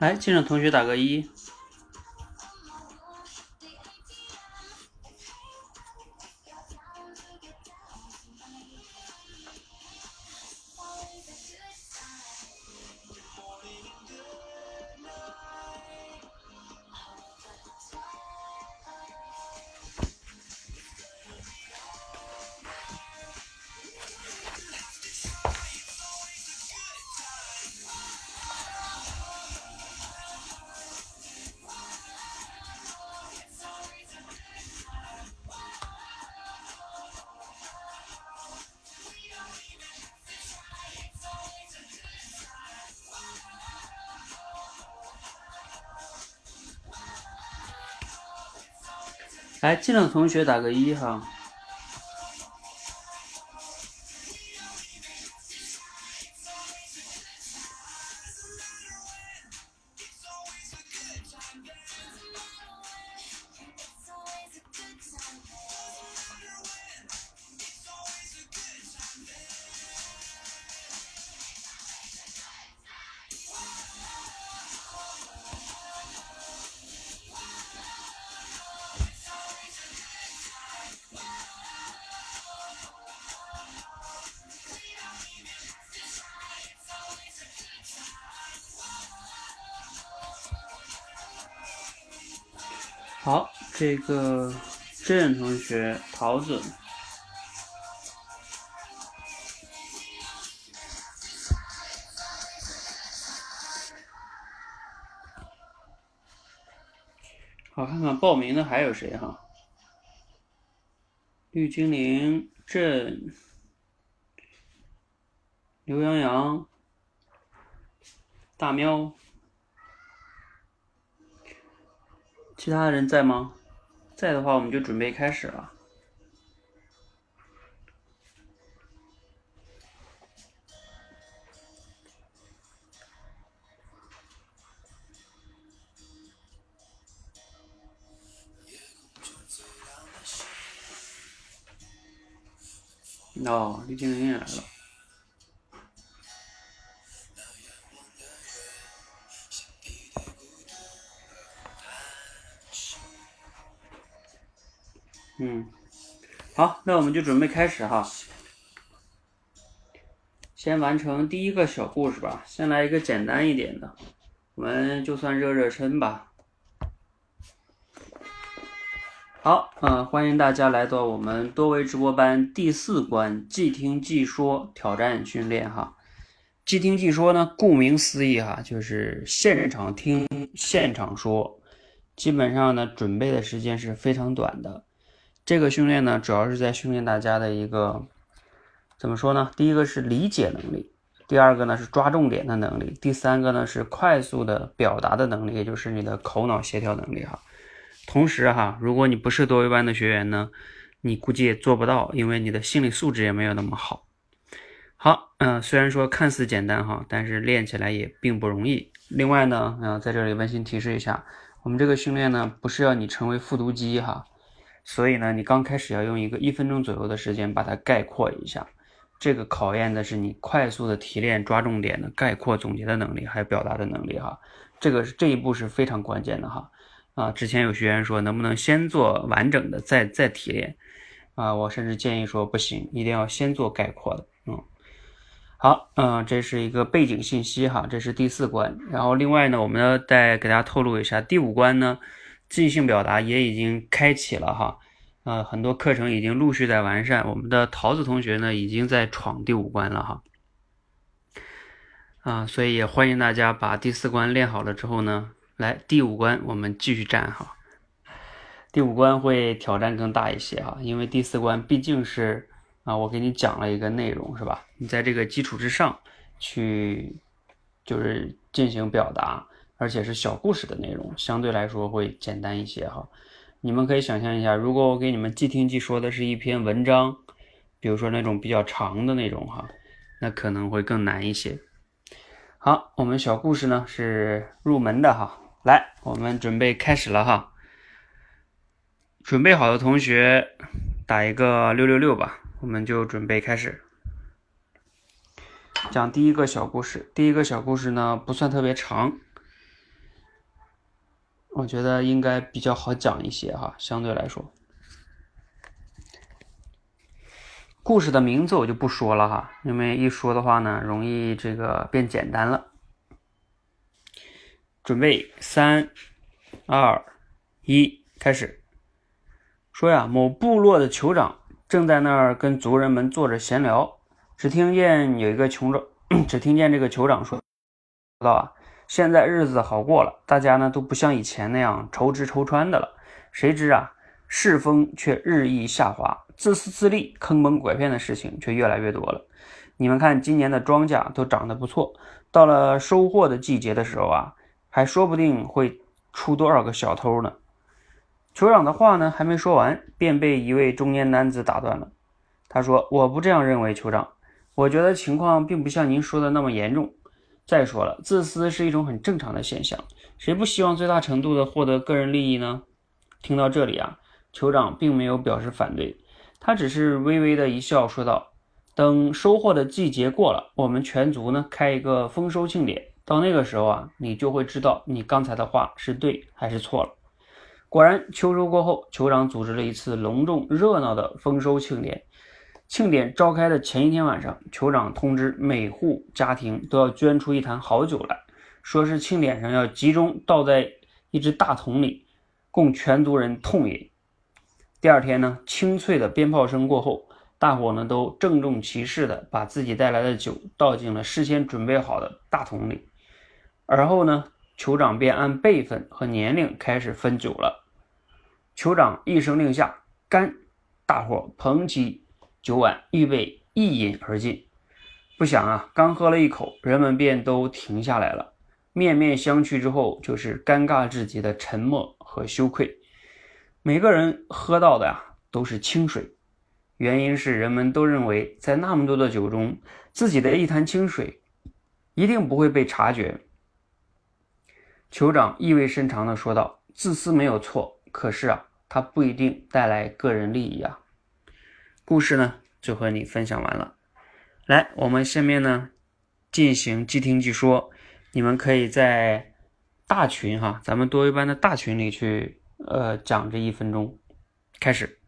来，进场同学打个一。来，进来的同学打个一哈。这个郑同学，桃子，好，看看报名的还有谁哈？绿精灵，郑，刘洋洋，大喵。其他人在吗？在的话，我们就准备开始了。哦，李精灵也来了。嗯，好，那我们就准备开始哈。先完成第一个小故事吧，先来一个简单一点的，我们就算热热身吧。好，嗯，欢迎大家来到我们多维直播班第四关即听即说挑战训练哈。即听即说呢，顾名思义哈，就是现场听现场说，基本上呢，准备的时间是非常短的。这个训练呢，主要是在训练大家的一个怎么说呢？第一个是理解能力，第二个呢是抓重点的能力，第三个呢是快速的表达的能力，也就是你的口脑协调能力哈。同时哈，如果你不是多维班的学员呢，你估计也做不到，因为你的心理素质也没有那么好。好，嗯，虽然说看似简单哈，但是练起来也并不容易。另外呢，嗯，在这里温馨提示一下，我们这个训练呢，不是要你成为复读机哈。所以呢，你刚开始要用一个一分钟左右的时间把它概括一下，这个考验的是你快速的提炼、抓重点的概括、总结的能力，还有表达的能力哈。这个是这一步是非常关键的哈。啊，之前有学员说能不能先做完整的，再再提炼？啊，我甚至建议说不行，一定要先做概括的。嗯，好，嗯，这是一个背景信息哈，这是第四关。然后另外呢，我们要再给大家透露一下，第五关呢。即兴表达也已经开启了哈，呃，很多课程已经陆续在完善。我们的桃子同学呢，已经在闯第五关了哈，啊，所以也欢迎大家把第四关练好了之后呢，来第五关我们继续战哈。第五关会挑战更大一些哈，因为第四关毕竟是啊，我给你讲了一个内容是吧？你在这个基础之上去就是进行表达。而且是小故事的内容，相对来说会简单一些哈。你们可以想象一下，如果我给你们即听即说的是一篇文章，比如说那种比较长的那种哈，那可能会更难一些。好，我们小故事呢是入门的哈，来，我们准备开始了哈。准备好的同学打一个六六六吧，我们就准备开始讲第一个小故事。第一个小故事呢不算特别长。我觉得应该比较好讲一些哈，相对来说。故事的名字我就不说了哈，因为一说的话呢，容易这个变简单了。准备三、二、一，开始。说呀，某部落的酋长正在那儿跟族人们坐着闲聊，只听见有一个酋长，只听见这个酋长说：“道啊，现在日子好过了，大家呢都不像以前那样愁吃愁穿的了。谁知啊，世风却日益下滑。”自私自利、坑蒙拐骗的事情却越来越多了。你们看，今年的庄稼都长得不错，到了收获的季节的时候啊，还说不定会出多少个小偷呢。酋长的话呢还没说完，便被一位中年男子打断了。他说：“我不这样认为，酋长，我觉得情况并不像您说的那么严重。再说了，自私是一种很正常的现象，谁不希望最大程度的获得个人利益呢？”听到这里啊，酋长并没有表示反对。他只是微微的一笑，说道：“等收获的季节过了，我们全族呢开一个丰收庆典。到那个时候啊，你就会知道你刚才的话是对还是错了。”果然，秋收过后，酋长组织了一次隆重热闹的丰收庆典。庆典召开的前一天晚上，酋长通知每户家庭都要捐出一坛好酒来，说是庆典上要集中倒在一只大桶里，供全族人痛饮。第二天呢，清脆的鞭炮声过后，大伙呢都郑重其事的把自己带来的酒倒进了事先准备好的大桶里，而后呢，酋长便按辈分和年龄开始分酒了。酋长一声令下，干！大伙捧起酒碗，预备一饮而尽。不想啊，刚喝了一口，人们便都停下来了，面面相觑之后，就是尴尬至极的沉默和羞愧。每个人喝到的呀都是清水，原因是人们都认为在那么多的酒中，自己的一坛清水一定不会被察觉。酋长意味深长地说道：“自私没有错，可是啊，它不一定带来个人利益啊。”故事呢就和你分享完了，来，我们下面呢进行即听即说，你们可以在大群哈，咱们多一班的大群里去。呃，讲这一分钟，开始。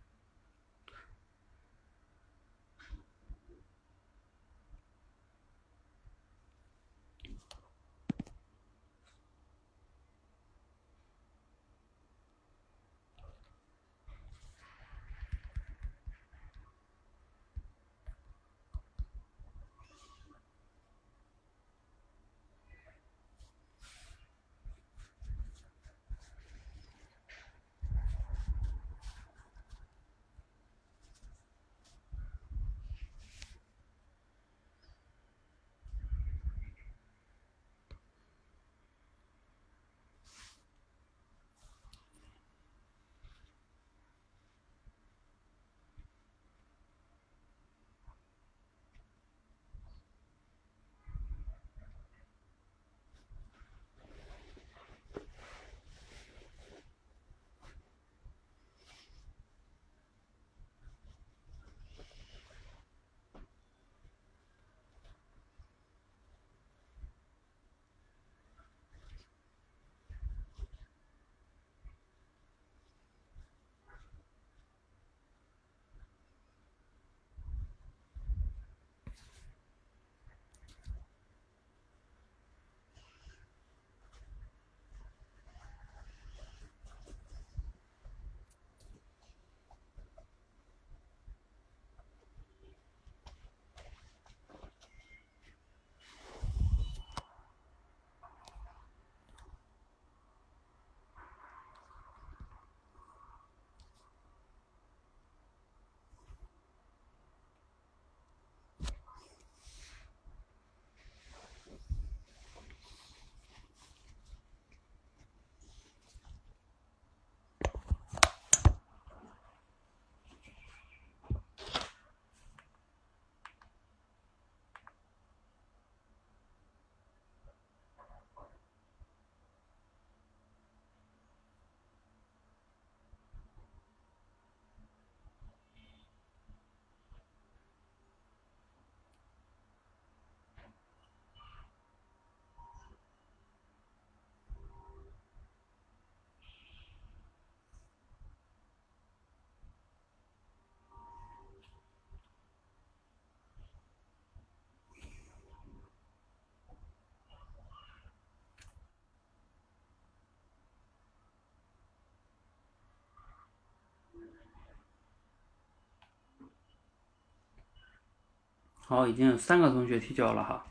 好，已经有三个同学提交了哈。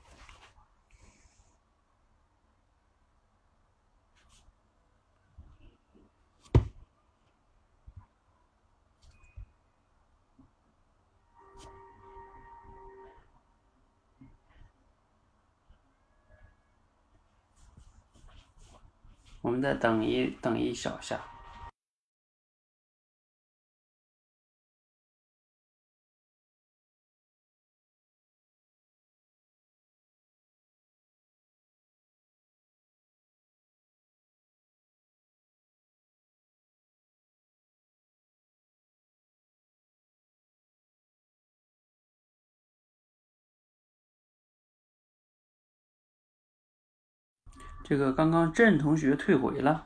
我们再等一等一小下。这个刚刚郑同学退回了。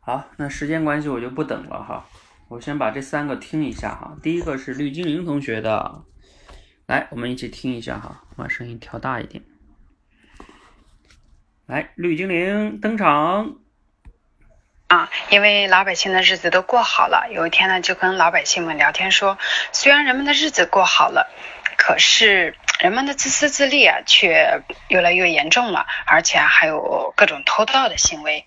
好，那时间关系我就不等了哈，我先把这三个听一下哈。第一个是绿精灵同学的，来，我们一起听一下哈，把声音调大一点。来，绿精灵登场。啊，因为老百姓的日子都过好了，有一天呢，就跟老百姓们聊天说，虽然人们的日子过好了，可是人们的自私自利啊，却越来越严重了，而且还有各种偷盗的行为。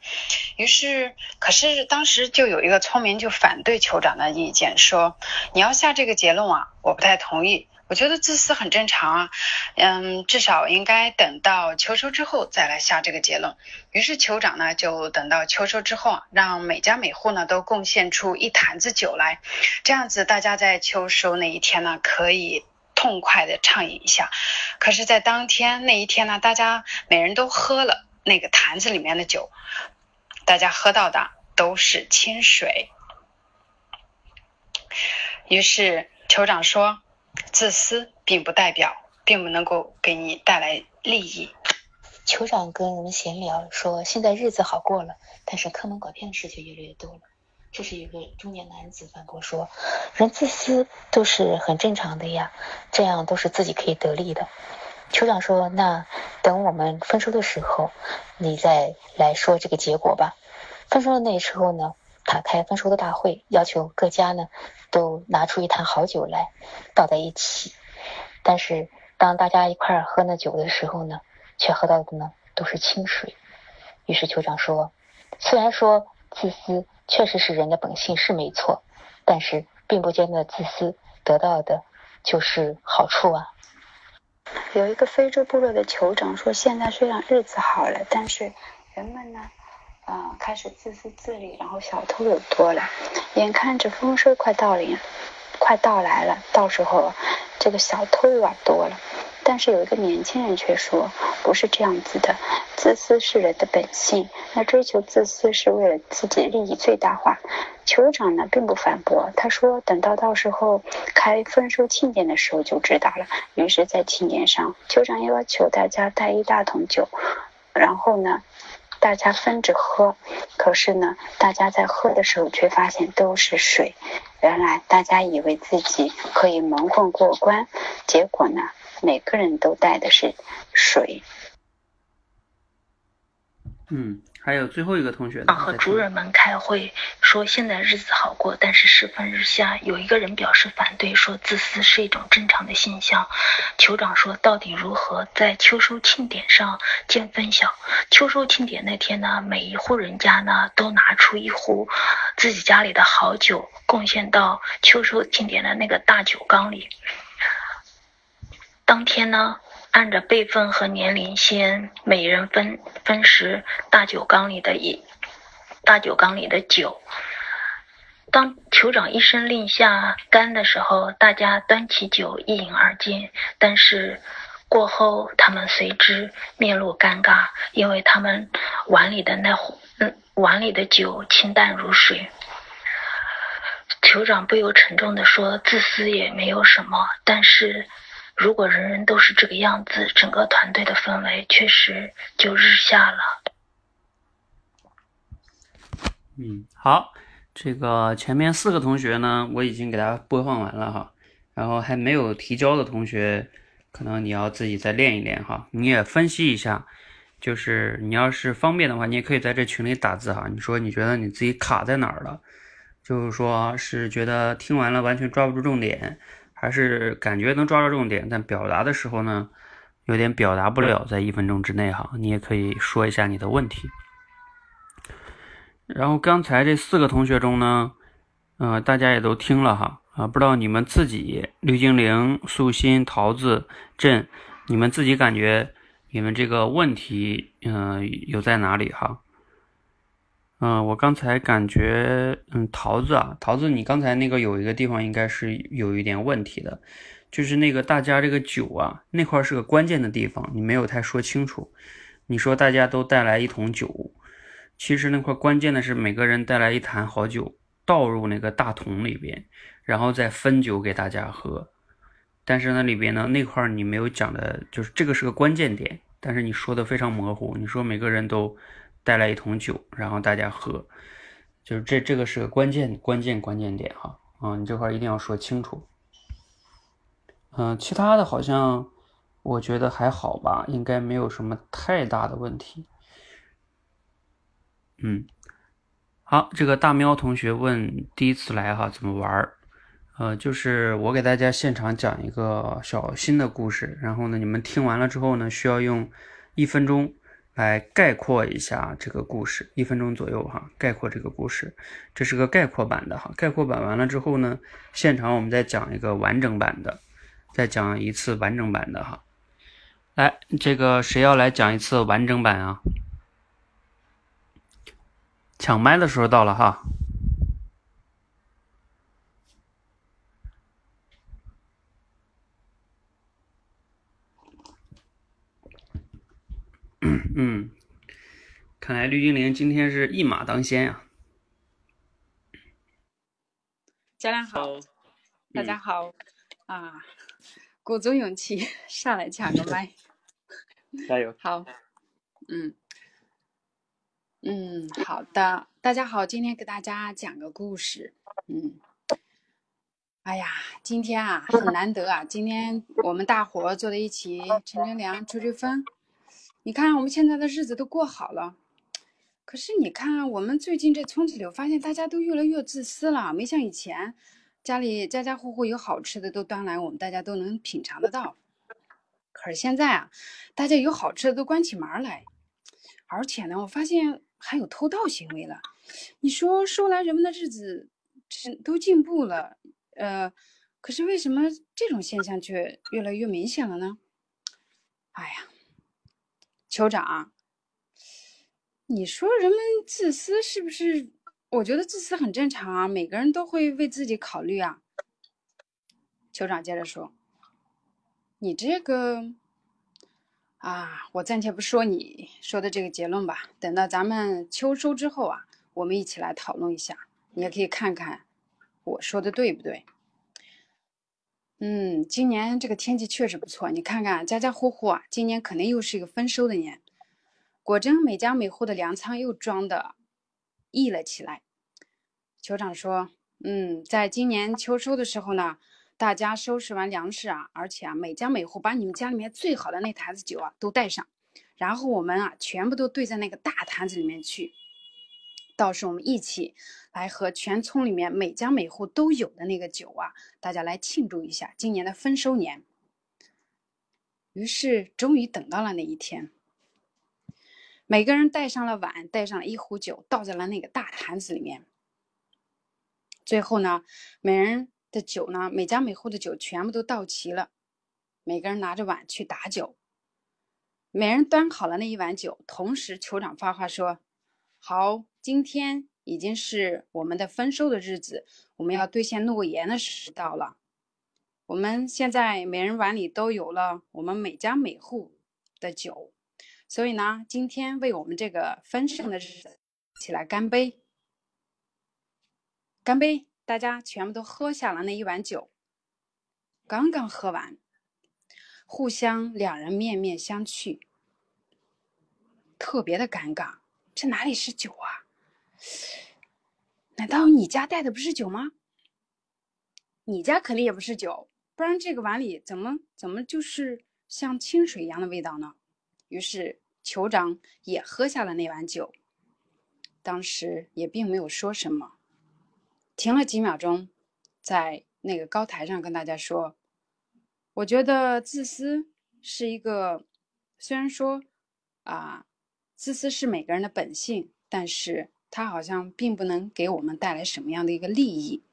于是，可是当时就有一个聪明就反对酋长的意见，说你要下这个结论啊，我不太同意。我觉得自私很正常啊，嗯，至少应该等到秋收之后再来下这个结论。于是酋长呢，就等到秋收之后，让每家每户呢都贡献出一坛子酒来，这样子大家在秋收那一天呢，可以痛快的畅饮一下。可是，在当天那一天呢，大家每人都喝了那个坛子里面的酒，大家喝到的都是清水。于是酋长说。自私并不代表，并不能够给你带来利益。酋长跟人们闲聊说，现在日子好过了，但是坑蒙拐骗的事情越来越多了。这是一个中年男子反驳说：“人自私都是很正常的呀，这样都是自己可以得利的。”酋长说：“那等我们丰收的时候，你再来说这个结果吧。”丰收的那时候呢？打开丰收的大会，要求各家呢都拿出一坛好酒来倒在一起。但是当大家一块喝那酒的时候呢，却喝到的呢都是清水。于是酋长说：“虽然说自私确实是人的本性是没错，但是并不见得自私得到的就是好处啊。”有一个非洲部落的酋长说：“现在虽然日子好了，但是人们呢？”啊，开始自私自利，然后小偷又多了。眼看着丰收快到了，快到来了，到时候这个小偷又要多了。但是有一个年轻人却说，不是这样子的，自私是人的本性，那追求自私是为了自己利益最大化。酋长呢并不反驳，他说等到到时候开丰收庆典的时候就知道了。于是，在庆典上，酋长要求大家带一大桶酒，然后呢。大家分着喝，可是呢，大家在喝的时候却发现都是水。原来大家以为自己可以蒙混过关，结果呢，每个人都带的是水。嗯。还有最后一个同学啊，和主人们开会说现在日子好过，但是世风日下。有一个人表示反对，说自私是一种正常的现象。酋长说，到底如何在秋收庆典上见分晓？秋收庆典那天呢，每一户人家呢都拿出一壶自己家里的好酒，贡献到秋收庆典的那个大酒缸里。当天呢。按着辈分和年龄，先每人分分食大酒缸里的一大酒缸里的酒。当酋长一声令下干的时候，大家端起酒一饮而尽。但是过后，他们随之面露尴尬，因为他们碗里的那嗯碗里的酒清淡如水。酋长不由沉重地说：“自私也没有什么，但是。”如果人人都是这个样子，整个团队的氛围确实就日下了。嗯，好，这个前面四个同学呢，我已经给大家播放完了哈。然后还没有提交的同学，可能你要自己再练一练哈。你也分析一下就是你要是方便的话，你也可以在这群里打字哈。你说你觉得你自己卡在哪儿了？就是说是觉得听完了完全抓不住重点，还是感觉能抓住重点，但表达的时候呢，有点表达不了，在一分钟之内哈，你也可以说一下你的问题。然后刚才这四个同学中呢，呃，大家也都听了哈，啊，不知道你们自己绿精灵、素心、桃子、朕，你们自己感觉你们这个问题，嗯，有在哪里哈？嗯，我刚才感觉，嗯，桃子啊，桃子，你刚才那个有一个地方应该是有一点问题的，就是那个大家这个酒啊，那块是个关键的地方，你没有太说清楚。你说大家都带来一桶酒，其实那块关键的是每个人带来一坛好酒，倒入那个大桶里边，然后再分酒给大家喝。但是那里边呢，那块你没有讲的，就是这个是个关键点，但是你说的非常模糊，你说每个人都。带来一桶酒，然后大家喝，就是这这个是个关键关键关键点哈，啊，你这块一定要说清楚。嗯，其他的好像我觉得还好吧，应该没有什么太大的问题。嗯，好，这个大喵同学问第一次来哈怎么玩儿？呃，就是我给大家现场讲一个小新的故事，然后呢，你们听完了之后呢，需要用一分钟。来概括一下这个故事，一分钟左右哈，概括这个故事，这是个概括版的哈。概括版完了之后呢，现场我们再讲一个完整版的，再讲一次完整版的哈。来，这个谁要来讲一次完整版啊？抢麦的时候到了哈。嗯，看来绿精灵今天是一马当先啊！家人好，大家好啊！鼓足勇气 上来抢个麦，加油！好，嗯嗯，好的，大家好，今天给大家讲个故事。嗯，哎呀，今天啊很难得啊，今天我们大伙坐在一起，乘乘凉，吹吹风。你看，我们现在的日子都过好了，可是你看，我们最近这村子里，我发现大家都越来越自私了，没像以前，家里家家户户有好吃的都端来，我们大家都能品尝得到。可是现在啊，大家有好吃的都关起门来，而且呢，我发现还有偷盗行为了。你说说来，人们的日子都进步了，呃，可是为什么这种现象却越来越明显了呢？哎呀！酋长，你说人们自私是不是？我觉得自私很正常啊，每个人都会为自己考虑啊。酋长接着说：“你这个啊，我暂且不说你说的这个结论吧，等到咱们秋收之后啊，我们一起来讨论一下，你也可以看看我说的对不对。”嗯，今年这个天气确实不错。你看看，家家户户啊，今年肯定又是一个丰收的年。果真，每家每户的粮仓又装的溢了起来。酋长说：“嗯，在今年秋收的时候呢，大家收拾完粮食啊，而且啊，每家每户把你们家里面最好的那坛子酒啊都带上，然后我们啊全部都兑在那个大坛子里面去。到时我们一起。”来和全村里面每家每户都有的那个酒啊，大家来庆祝一下今年的丰收年。于是，终于等到了那一天，每个人带上了碗，带上了一壶酒，倒在了那个大坛子里面。最后呢，每人的酒呢，每家每户的酒全部都倒齐了，每个人拿着碗去打酒。每人端好了那一碗酒，同时酋长发话说：“好，今天。”已经是我们的丰收的日子，我们要兑现诺言的时到了。我们现在每人碗里都有了我们每家每户的酒，所以呢，今天为我们这个丰盛的日子，起来干杯！干杯！大家全部都喝下了那一碗酒。刚刚喝完，互相两人面面相觑，特别的尴尬。这哪里是酒啊？难道你家带的不是酒吗？你家肯定也不是酒，不然这个碗里怎么怎么就是像清水一样的味道呢？于是酋长也喝下了那碗酒，当时也并没有说什么，停了几秒钟，在那个高台上跟大家说：“我觉得自私是一个，虽然说啊，自私是每个人的本性，但是它好像并不能给我们带来什么样的一个利益。”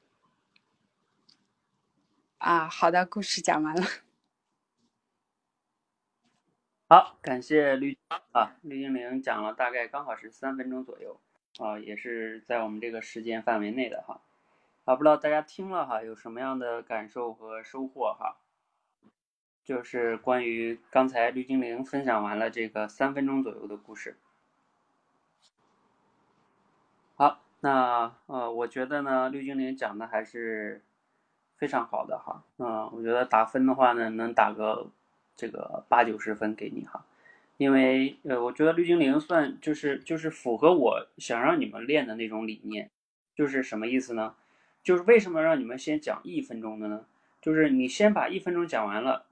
啊，好的，故事讲完了。好，感谢绿啊，绿精灵讲了大概刚好是三分钟左右啊，也是在我们这个时间范围内的哈。啊，不知道大家听了哈有什么样的感受和收获哈？就是关于刚才绿精灵分享完了这个三分钟左右的故事。好，那呃，我觉得呢，绿精灵讲的还是非常好的哈。嗯，我觉得打分的话呢，能打个。这个八九十分给你哈，因为呃，我觉得绿精灵算就是就是符合我想让你们练的那种理念，就是什么意思呢？就是为什么让你们先讲一分钟的呢？就是你先把一分钟讲完了，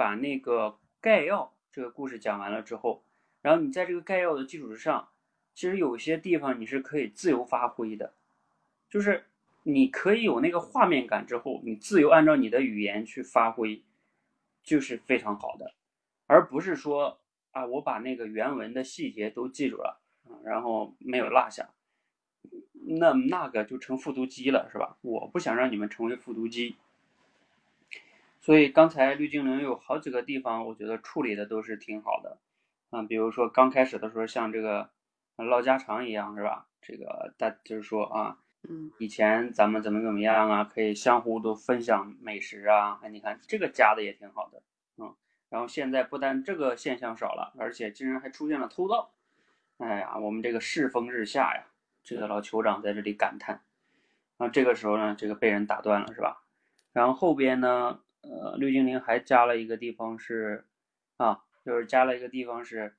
把那个概要这个故事讲完了之后，然后你在这个概要的基础之上，其实有些地方你是可以自由发挥的，就是你可以有那个画面感之后，你自由按照你的语言去发挥。就是非常好的，而不是说啊，我把那个原文的细节都记住了然后没有落下，那那个就成复读机了，是吧？我不想让你们成为复读机，所以刚才绿精灵有好几个地方，我觉得处理的都是挺好的，嗯，比如说刚开始的时候，像这个唠家常一样，是吧？这个大就是说啊。嗯，以前咱们怎么怎么样啊？可以相互都分享美食啊！哎，你看这个加的也挺好的，嗯。然后现在不但这个现象少了，而且竟然还出现了偷盗。哎呀，我们这个世风日下呀！这个老酋长在这里感叹。啊，这个时候呢，这个被人打断了，是吧？然后后边呢，呃，绿精灵还加了一个地方是，啊，就是加了一个地方是，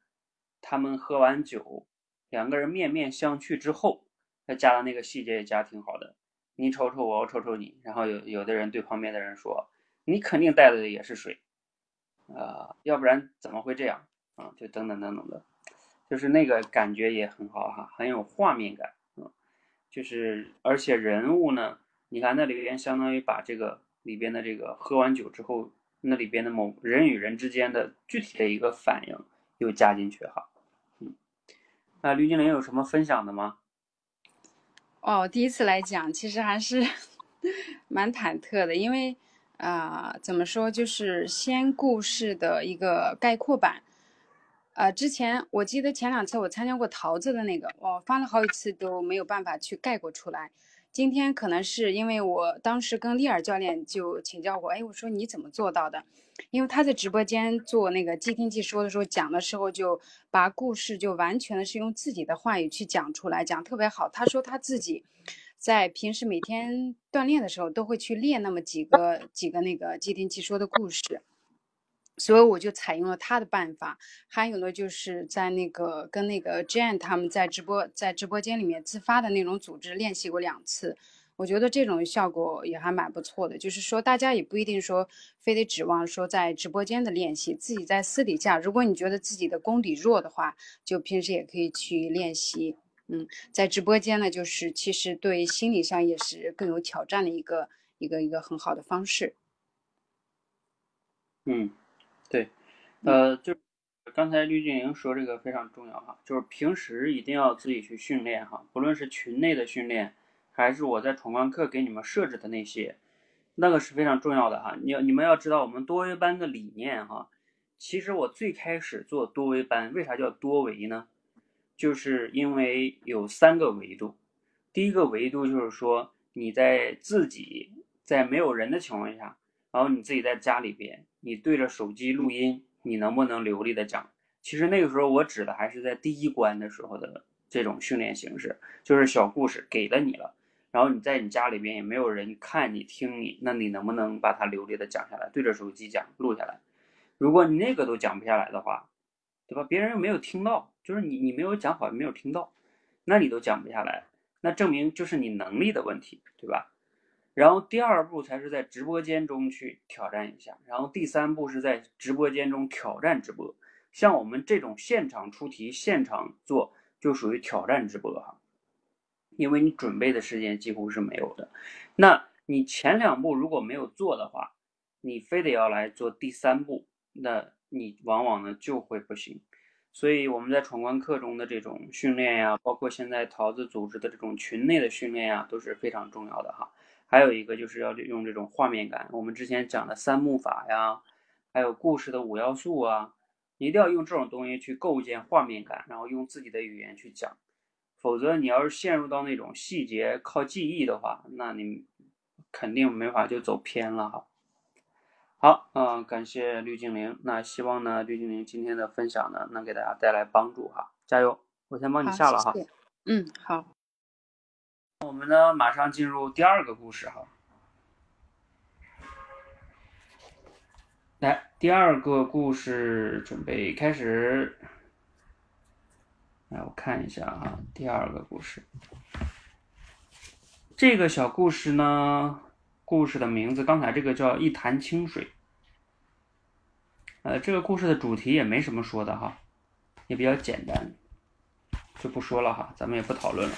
他们喝完酒，两个人面面相觑之后。他加的那个细节也加挺好的，你瞅瞅我，我瞅瞅你，然后有有的人对旁边的人说，你肯定带的也是水，啊，要不然怎么会这样啊？就等等等等的，就是那个感觉也很好哈，很有画面感，嗯，就是而且人物呢，你看那里边相当于把这个里边的这个喝完酒之后，那里边的某人与人之间的具体的一个反应又加进去哈，嗯，那吕精灵有什么分享的吗？哦，第一次来讲，其实还是 蛮忐忑的，因为啊，怎么说，就是先故事的一个概括版。呃，之前我记得前两次我参加过桃子的那个，我翻了好几次都没有办法去概括出来。今天可能是因为我当时跟丽尔教练就请教过，哎，我说你怎么做到的？因为他在直播间做那个即听即说的时候讲的时候，就把故事就完全的是用自己的话语去讲出来，讲特别好。他说他自己在平时每天锻炼的时候都会去练那么几个几个那个即听即说的故事。所以我就采用了他的办法，还有呢，就是在那个跟那个 Jane 他们在直播在直播间里面自发的那种组织练习过两次，我觉得这种效果也还蛮不错的。就是说，大家也不一定说非得指望说在直播间的练习，自己在私底下，如果你觉得自己的功底弱的话，就平时也可以去练习。嗯，在直播间呢，就是其实对心理上也是更有挑战的一个一个一个很好的方式。嗯。对，呃，就刚才绿精灵说这个非常重要哈，就是平时一定要自己去训练哈，不论是群内的训练，还是我在闯关课给你们设置的那些，那个是非常重要的哈。你你们要知道我们多维班的理念哈，其实我最开始做多维班，为啥叫多维呢？就是因为有三个维度，第一个维度就是说你在自己在没有人的情况下。然后你自己在家里边，你对着手机录音，你能不能流利的讲？其实那个时候我指的还是在第一关的时候的这种训练形式，就是小故事给了你了，然后你在你家里边也没有人看你听你，那你能不能把它流利的讲下来？对着手机讲录下来。如果你那个都讲不下来的话，对吧？别人又没有听到，就是你你没有讲好，没有听到，那你都讲不下来，那证明就是你能力的问题，对吧？然后第二步才是在直播间中去挑战一下，然后第三步是在直播间中挑战直播，像我们这种现场出题、现场做，就属于挑战直播哈，因为你准备的时间几乎是没有的。那你前两步如果没有做的话，你非得要来做第三步，那你往往呢就会不行。所以我们在闯关课中的这种训练呀，包括现在桃子组织的这种群内的训练呀，都是非常重要的哈。还有一个就是要用这种画面感，我们之前讲的三幕法呀，还有故事的五要素啊，一定要用这种东西去构建画面感，然后用自己的语言去讲。否则你要是陷入到那种细节靠记忆的话，那你肯定没法就走偏了哈。好，嗯，感谢绿精灵。那希望呢，绿精灵今天的分享呢，能给大家带来帮助哈，加油！我先帮你下了哈。嗯，好。我们呢，马上进入第二个故事哈。来，第二个故事准备开始。来，我看一下哈，第二个故事。这个小故事呢？故事的名字，刚才这个叫一潭清水。呃，这个故事的主题也没什么说的哈，也比较简单，就不说了哈，咱们也不讨论了。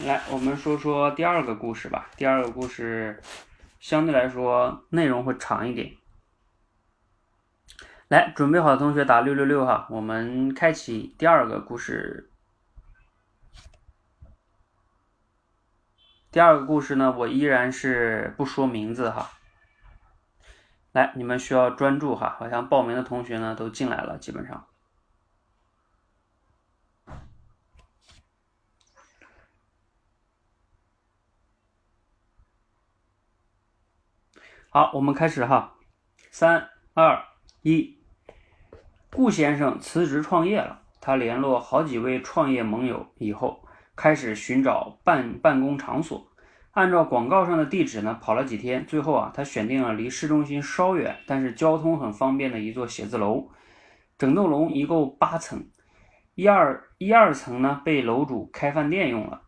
来，我们说说第二个故事吧。第二个故事相对来说内容会长一点。来，准备好的同学打六六六哈，我们开启第二个故事。第二个故事呢，我依然是不说名字哈。来，你们需要专注哈，好像报名的同学呢都进来了，基本上。好，我们开始哈，三二一。顾先生辞职创业了，他联络好几位创业盟友以后。开始寻找办办公场所，按照广告上的地址呢，跑了几天，最后啊，他选定了离市中心稍远，但是交通很方便的一座写字楼。整栋楼一共八层，一二一二层呢被楼主开饭店用了，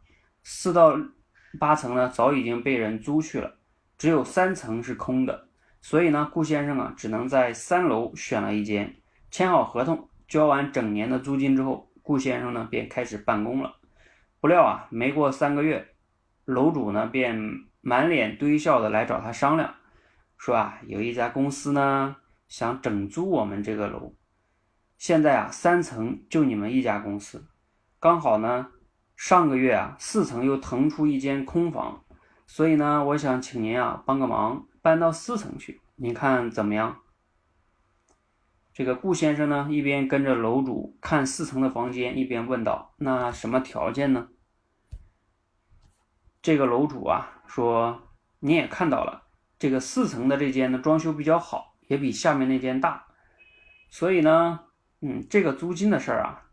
四到八层呢早已经被人租去了，只有三层是空的。所以呢，顾先生啊，只能在三楼选了一间，签好合同，交完整年的租金之后，顾先生呢便开始办公了。不料啊，没过三个月，楼主呢便满脸堆笑的来找他商量，说啊，有一家公司呢想整租我们这个楼，现在啊三层就你们一家公司，刚好呢上个月啊四层又腾出一间空房，所以呢我想请您啊帮个忙，搬到四层去，您看怎么样？这个顾先生呢一边跟着楼主看四层的房间，一边问道：“那什么条件呢？”这个楼主啊说，你也看到了，这个四层的这间呢装修比较好，也比下面那间大，所以呢，嗯，这个租金的事儿啊，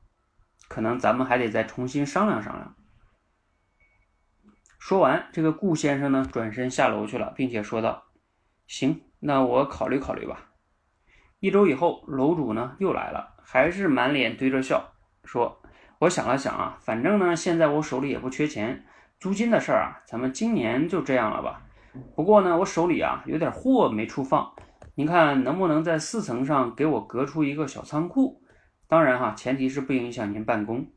可能咱们还得再重新商量商量。说完，这个顾先生呢转身下楼去了，并且说道：“行，那我考虑考虑吧。”一周以后，楼主呢又来了，还是满脸堆着笑，说：“我想了想啊，反正呢现在我手里也不缺钱。”租金的事儿啊，咱们今年就这样了吧。不过呢，我手里啊有点货没处放，您看能不能在四层上给我隔出一个小仓库？当然哈，前提是不影响您办公。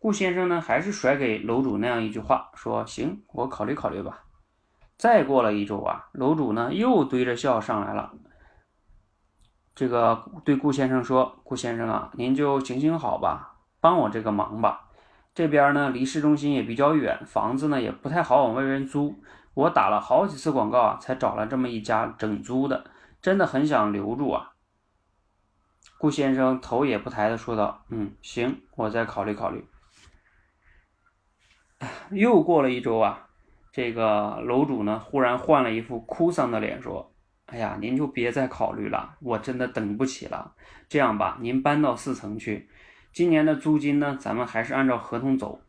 顾先生呢，还是甩给楼主那样一句话，说：“行，我考虑考虑吧。”再过了一周啊，楼主呢又堆着笑上来了。这个对顾先生说：“顾先生啊，您就行行好吧，帮我这个忙吧。”这边呢离市中心也比较远，房子呢也不太好往外人租。我打了好几次广告啊，才找了这么一家整租的，真的很想留住啊。顾先生头也不抬的说道：“嗯，行，我再考虑考虑。” 又过了一周啊，这个楼主呢忽然换了一副哭丧的脸说：“哎呀，您就别再考虑了，我真的等不起了。这样吧，您搬到四层去。”今年的租金呢，咱们还是按照合同走。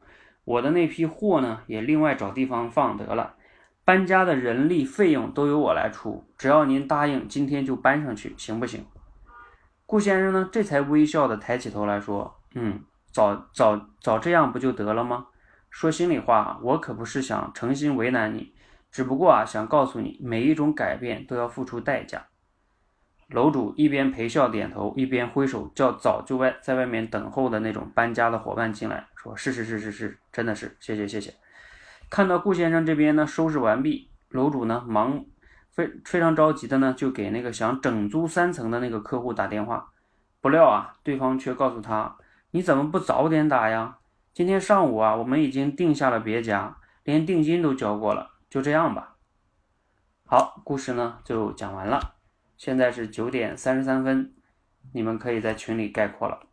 我的那批货呢，也另外找地方放得了。搬家的人力费用都由我来出，只要您答应今天就搬上去，行不行？顾先生呢，这才微笑的抬起头来说：“嗯，早早早这样不就得了吗？说心里话，我可不是想诚心为难你，只不过啊，想告诉你，每一种改变都要付出代价。”楼主一边陪笑点头，一边挥手叫早就外在外面等候的那种搬家的伙伴进来，说是是是是是，真的是，谢谢谢谢。看到顾先生这边呢收拾完毕，楼主呢忙非非常着急的呢就给那个想整租三层的那个客户打电话，不料啊对方却告诉他，你怎么不早点打呀？今天上午啊我们已经定下了别家，连定金都交过了，就这样吧。好，故事呢就讲完了。现在是九点三十三分，你们可以在群里概括了。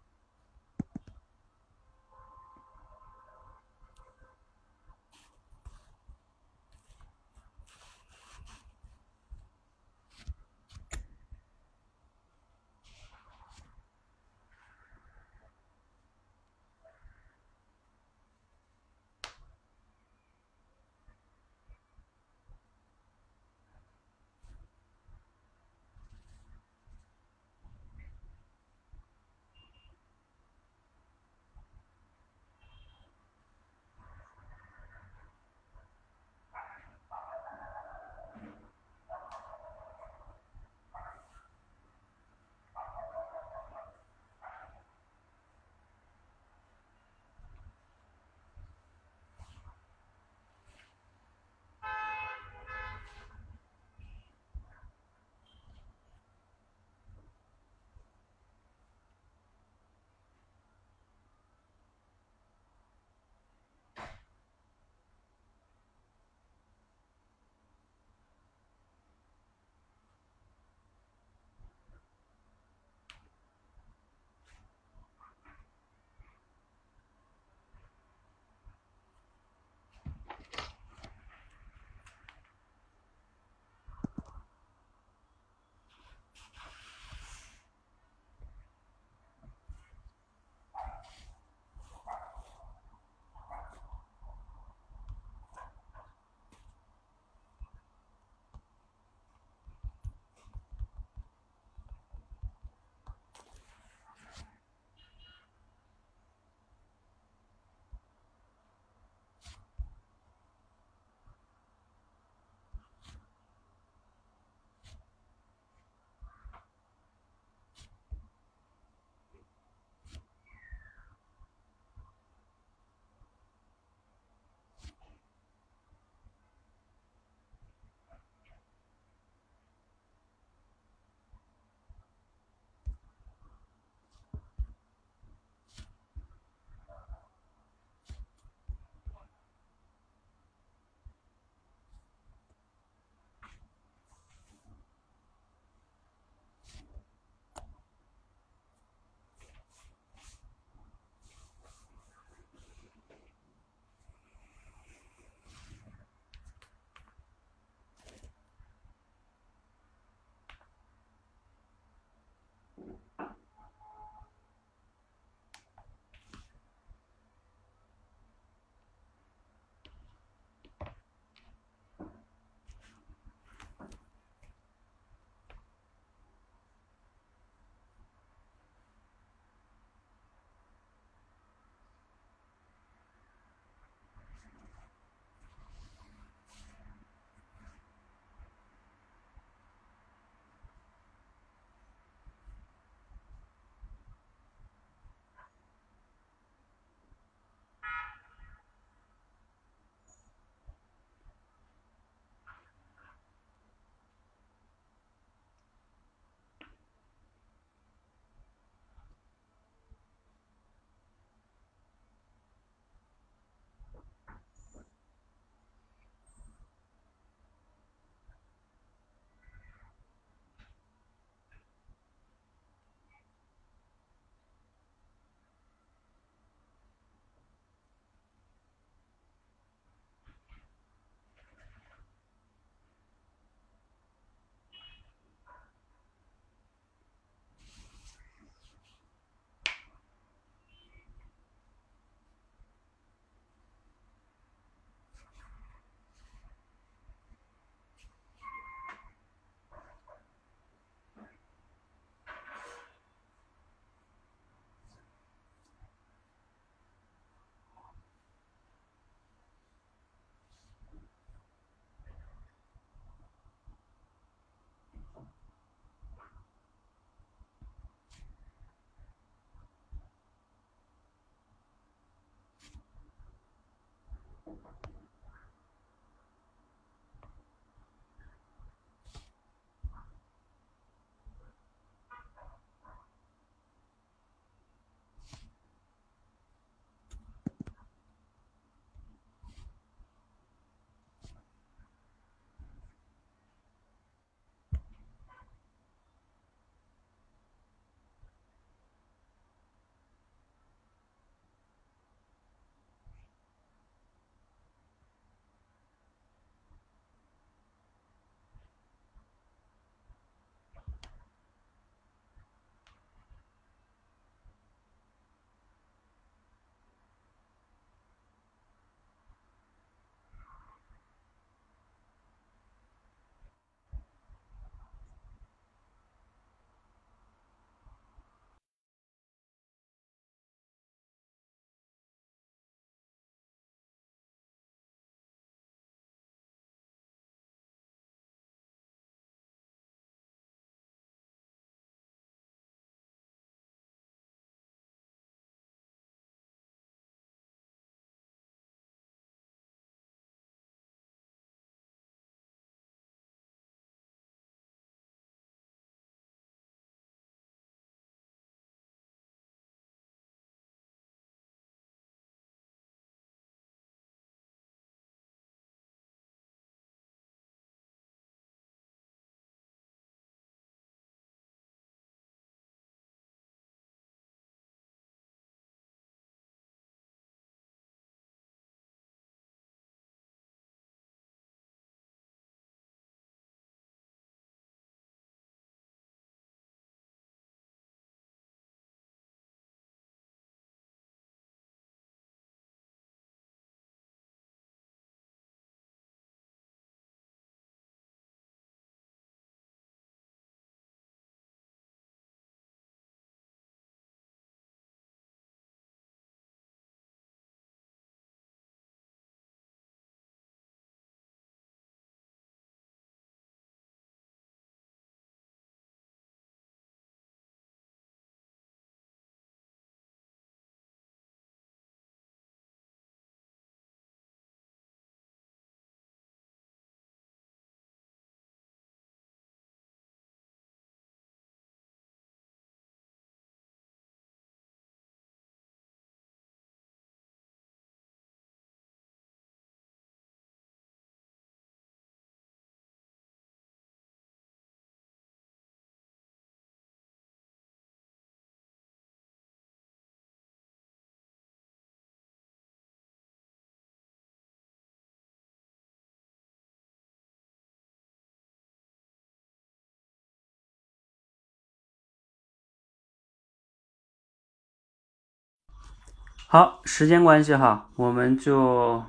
好，时间关系哈，我们就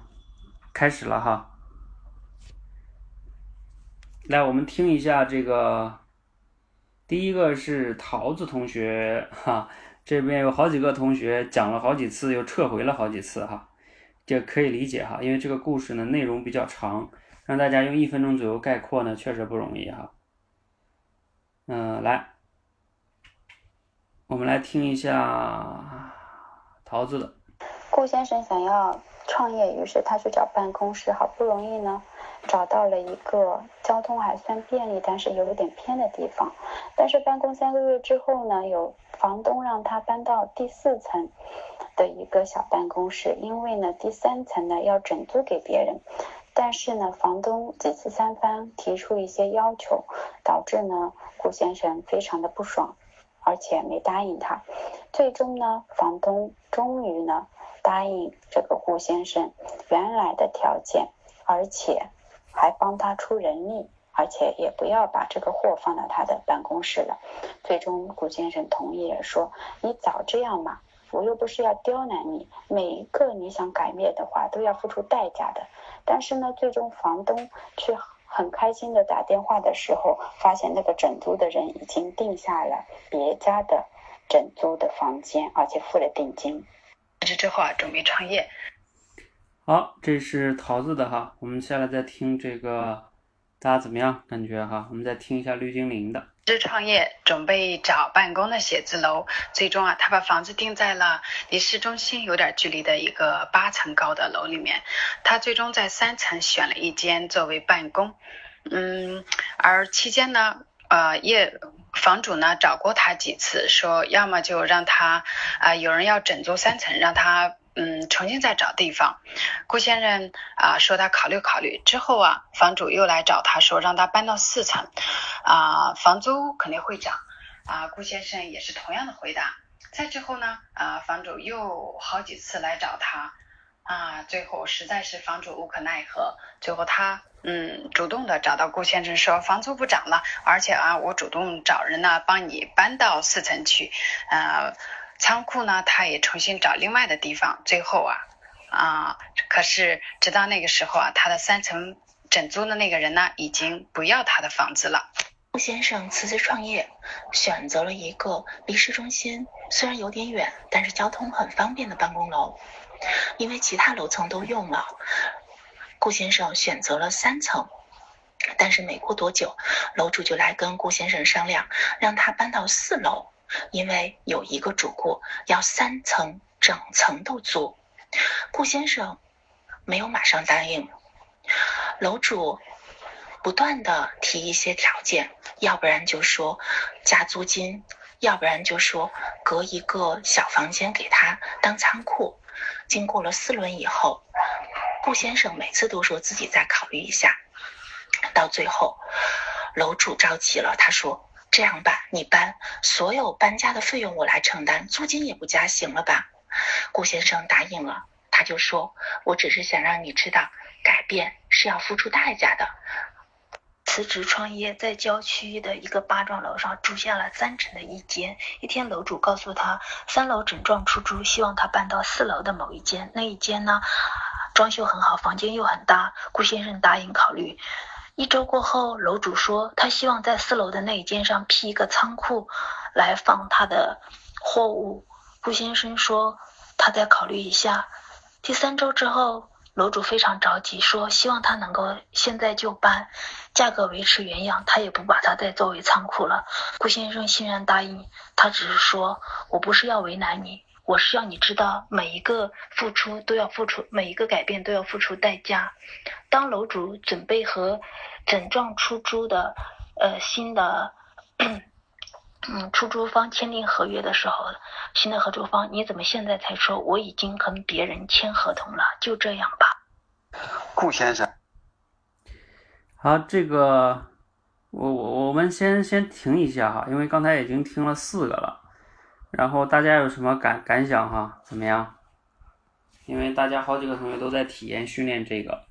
开始了哈。来，我们听一下这个，第一个是桃子同学哈，这边有好几个同学讲了好几次，又撤回了好几次哈，这可以理解哈，因为这个故事呢内容比较长，让大家用一分钟左右概括呢，确实不容易哈。嗯，来，我们来听一下。桃子的顾先生想要创业，于是他去找办公室，好不容易呢找到了一个交通还算便利，但是有点偏的地方。但是办公三个月之后呢，有房东让他搬到第四层的一个小办公室，因为呢第三层呢要整租给别人，但是呢房东几次三番提出一些要求，导致呢顾先生非常的不爽。而且没答应他，最终呢，房东终于呢答应这个顾先生原来的条件，而且还帮他出人力，而且也不要把这个货放到他的办公室了。最终顾先生同意了，说你早这样嘛，我又不是要刁难你，每一个你想改变的话都要付出代价的。但是呢，最终房东却。很开心的打电话的时候，发现那个整租的人已经定下了别家的整租的房间，而且付了定金。这之后啊，准备创业。好，这是桃子的哈，我们下来再听这个，大家怎么样？感觉哈，我们再听一下绿精灵的。是创业，准备找办公的写字楼。最终啊，他把房子定在了离市中心有点距离的一个八层高的楼里面。他最终在三层选了一间作为办公。嗯，而期间呢，呃，业房主呢找过他几次，说要么就让他啊，有人要整租三层，让他。嗯，重新再找地方。顾先生啊说他考虑考虑之后啊，房主又来找他说让他搬到四层，啊，房租肯定会涨。啊，顾先生也是同样的回答。再之后呢，啊，房主又好几次来找他，啊，最后实在是房主无可奈何，最后他嗯主动的找到顾先生说房租不涨了，而且啊我主动找人呢帮你搬到四层去，呃。仓库呢，他也重新找另外的地方。最后啊，啊，可是直到那个时候啊，他的三层整租的那个人呢，已经不要他的房子了。顾先生辞职创业，选择了一个离市中心虽然有点远，但是交通很方便的办公楼。因为其他楼层都用了，顾先生选择了三层。但是没过多久，楼主就来跟顾先生商量，让他搬到四楼。因为有一个主顾要三层整层都租，顾先生没有马上答应。楼主不断的提一些条件，要不然就说加租金，要不然就说隔一个小房间给他当仓库。经过了四轮以后，顾先生每次都说自己再考虑一下。到最后，楼主着急了，他说。这样吧，你搬所有搬家的费用我来承担，租金也不加，行了吧？顾先生答应了，他就说：“我只是想让你知道，改变是要付出代价的。”辞职创业，在郊区的一个八幢楼上住下了三层的一间。一天，楼主告诉他，三楼整幢出租，希望他搬到四楼的某一间。那一间呢，装修很好，房间又很大。顾先生答应考虑。一周过后，楼主说他希望在四楼的那一间上辟一个仓库，来放他的货物。顾先生说他再考虑一下。第三周之后，楼主非常着急，说希望他能够现在就搬，价格维持原样，他也不把它再作为仓库了。顾先生欣然答应，他只是说我不是要为难你。我是要你知道，每一个付出都要付出，每一个改变都要付出代价。当楼主准备和整幢出租的呃新的嗯出租方签订合约的时候，新的合租方，你怎么现在才说我已经跟别人签合同了？就这样吧。顾先生，好，这个我我我们先先停一下哈，因为刚才已经听了四个了。然后大家有什么感感想哈？怎么样？因为大家好几个同学都在体验训练这个。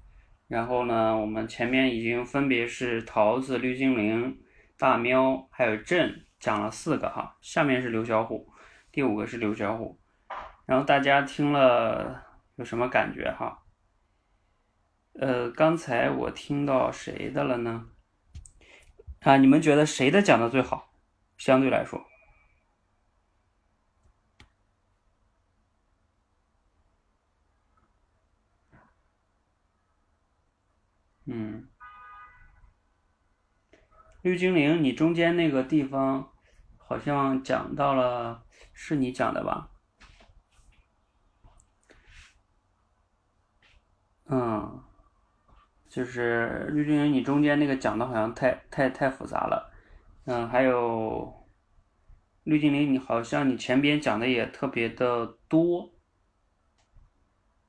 然后呢，我们前面已经分别是桃子、绿精灵、大喵还有朕讲了四个哈，下面是刘小虎，第五个是刘小虎。然后大家听了有什么感觉哈？呃，刚才我听到谁的了呢？啊，你们觉得谁的讲的最好？相对来说？嗯，绿精灵，你中间那个地方好像讲到了，是你讲的吧？嗯，就是绿精灵，你中间那个讲的好像太太太复杂了。嗯，还有绿精灵，你好像你前边讲的也特别的多。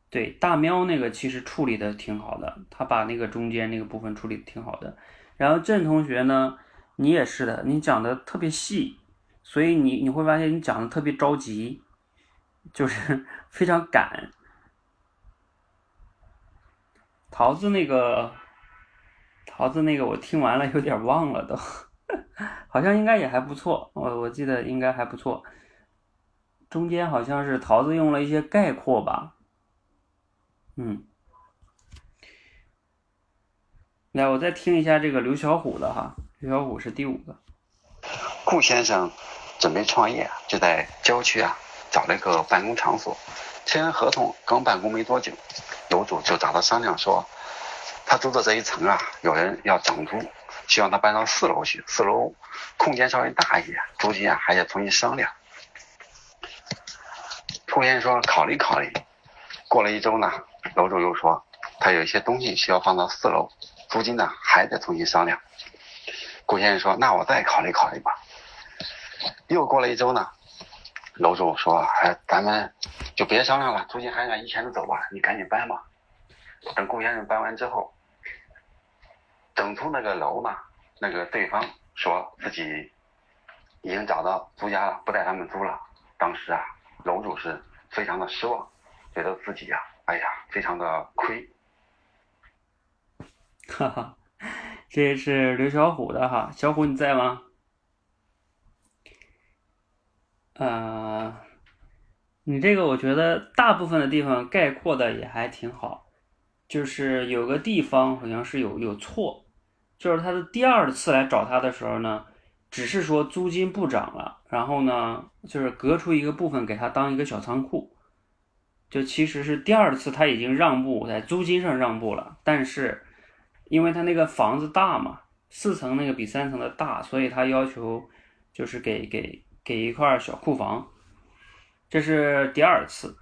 对大喵那个其实处理的挺好的，他把那个中间那个部分处理的挺好的。然后郑同学呢，你也是的，你讲的特别细，所以你你会发现你讲的特别着急，就是 非常赶。桃子那个，桃子那个我听完了有点忘了都，好像应该也还不错，我我记得应该还不错。中间好像是桃子用了一些概括吧。嗯，来，我再听一下这个刘小虎的哈，刘小虎是第五个。顾先生准备创业，就在郊区啊找了一个办公场所，签完合同刚办公没多久，楼主就找他商量说，他租的这一层啊有人要涨租，希望他搬到四楼去，四楼空间稍微大一些，租金啊还得重新商量。顾先生说考虑考虑。过了一周呢，楼主又说他有一些东西需要放到四楼，租金呢还得重新商量。顾先生说那我再考虑考虑吧。又过了一周呢，楼主说哎咱们就别商量了，租金还是按以前的走吧，你赶紧搬吧。等顾先生搬完之后，整出那个楼呢，那个对方说自己已经找到租家了，不带他们租了。当时啊，楼主是非常的失望，觉得自己呀，哎呀，非常的亏。哈哈，这是刘小虎的哈，小虎你在吗？呃，你这个我觉得大部分的地方概括的也还挺好，就是有个地方好像是有有错，就是他的第二次来找他的时候呢，只是说租金不涨了，然后呢，就是隔出一个部分给他当一个小仓库，就其实是第二次他已经让步在租金上让步了，但是因为他那个房子大嘛，四层那个比三层的大，所以他要求就是给给。给一块小库房，这是第二次，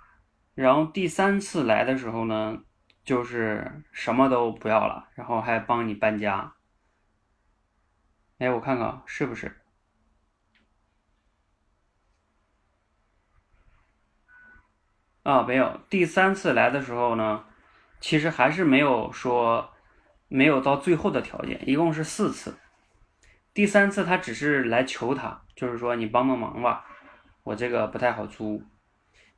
然后第三次来的时候呢，就是什么都不要了，然后还帮你搬家。哎，我看看是不是？啊，没有。第三次来的时候呢，其实还是没有说没有到最后的条件，一共是四次。第三次他只是来求他。就是说你帮帮忙吧，我这个不太好租。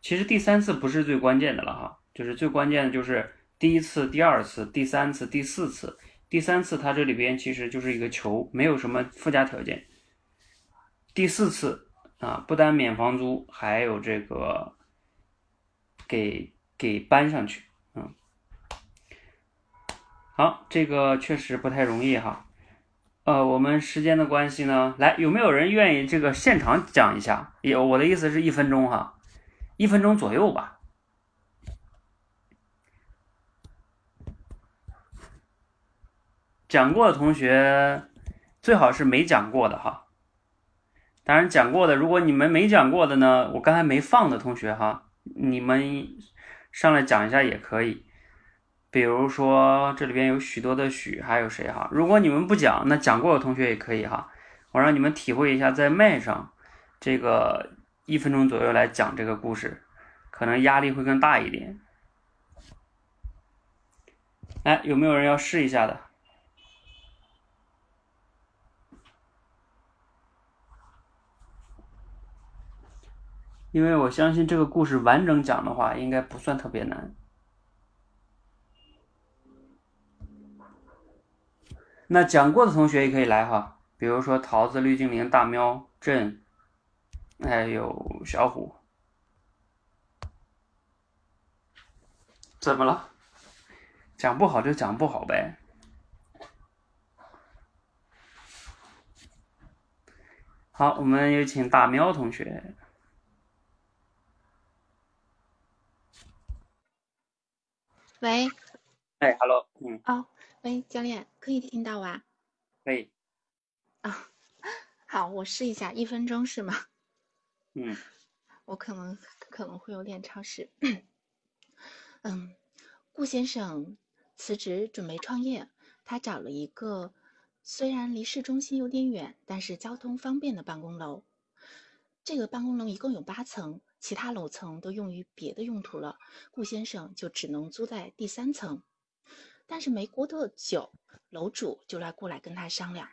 其实第三次不是最关键的了哈，就是最关键的就是第一次、第二次、第三次、第四次。第三次他这里边其实就是一个求，没有什么附加条件。第四次啊，不单免房租，还有这个给给搬上去，好，这个确实不太容易哈。呃，我们时间的关系呢，来，有没有人愿意这个现场讲一下？有，我的意思是一分钟哈，一分钟左右吧。讲过的同学最好是没讲过的哈。当然讲过的，如果你们没讲过的呢，我刚才没放的同学哈，你们上来讲一下也可以。比如说这里边有许多的许，还有谁哈？如果你们不讲，那讲过的同学也可以哈。我让你们体会一下，在麦上这个一分钟左右来讲这个故事，可能压力会更大一点。哎，有没有人要试一下的？因为我相信这个故事完整讲的话，应该不算特别难。那讲过的同学也可以来哈，比如说桃子、绿精灵、大喵、朕，还有小虎，怎么了？讲不好就讲不好呗。好，我们有请大喵同学。喂。哎，Hello，嗯。哦。喂，教练，可以听到啊？可以。啊，好，我试一下，一分钟是吗？嗯。我可能可能会有点超时。嗯，顾先生辞职准备创业，他找了一个虽然离市中心有点远，但是交通方便的办公楼。这个办公楼一共有八层，其他楼层都用于别的用途了，顾先生就只能租在第三层。但是没过多久，楼主就来过来跟他商量，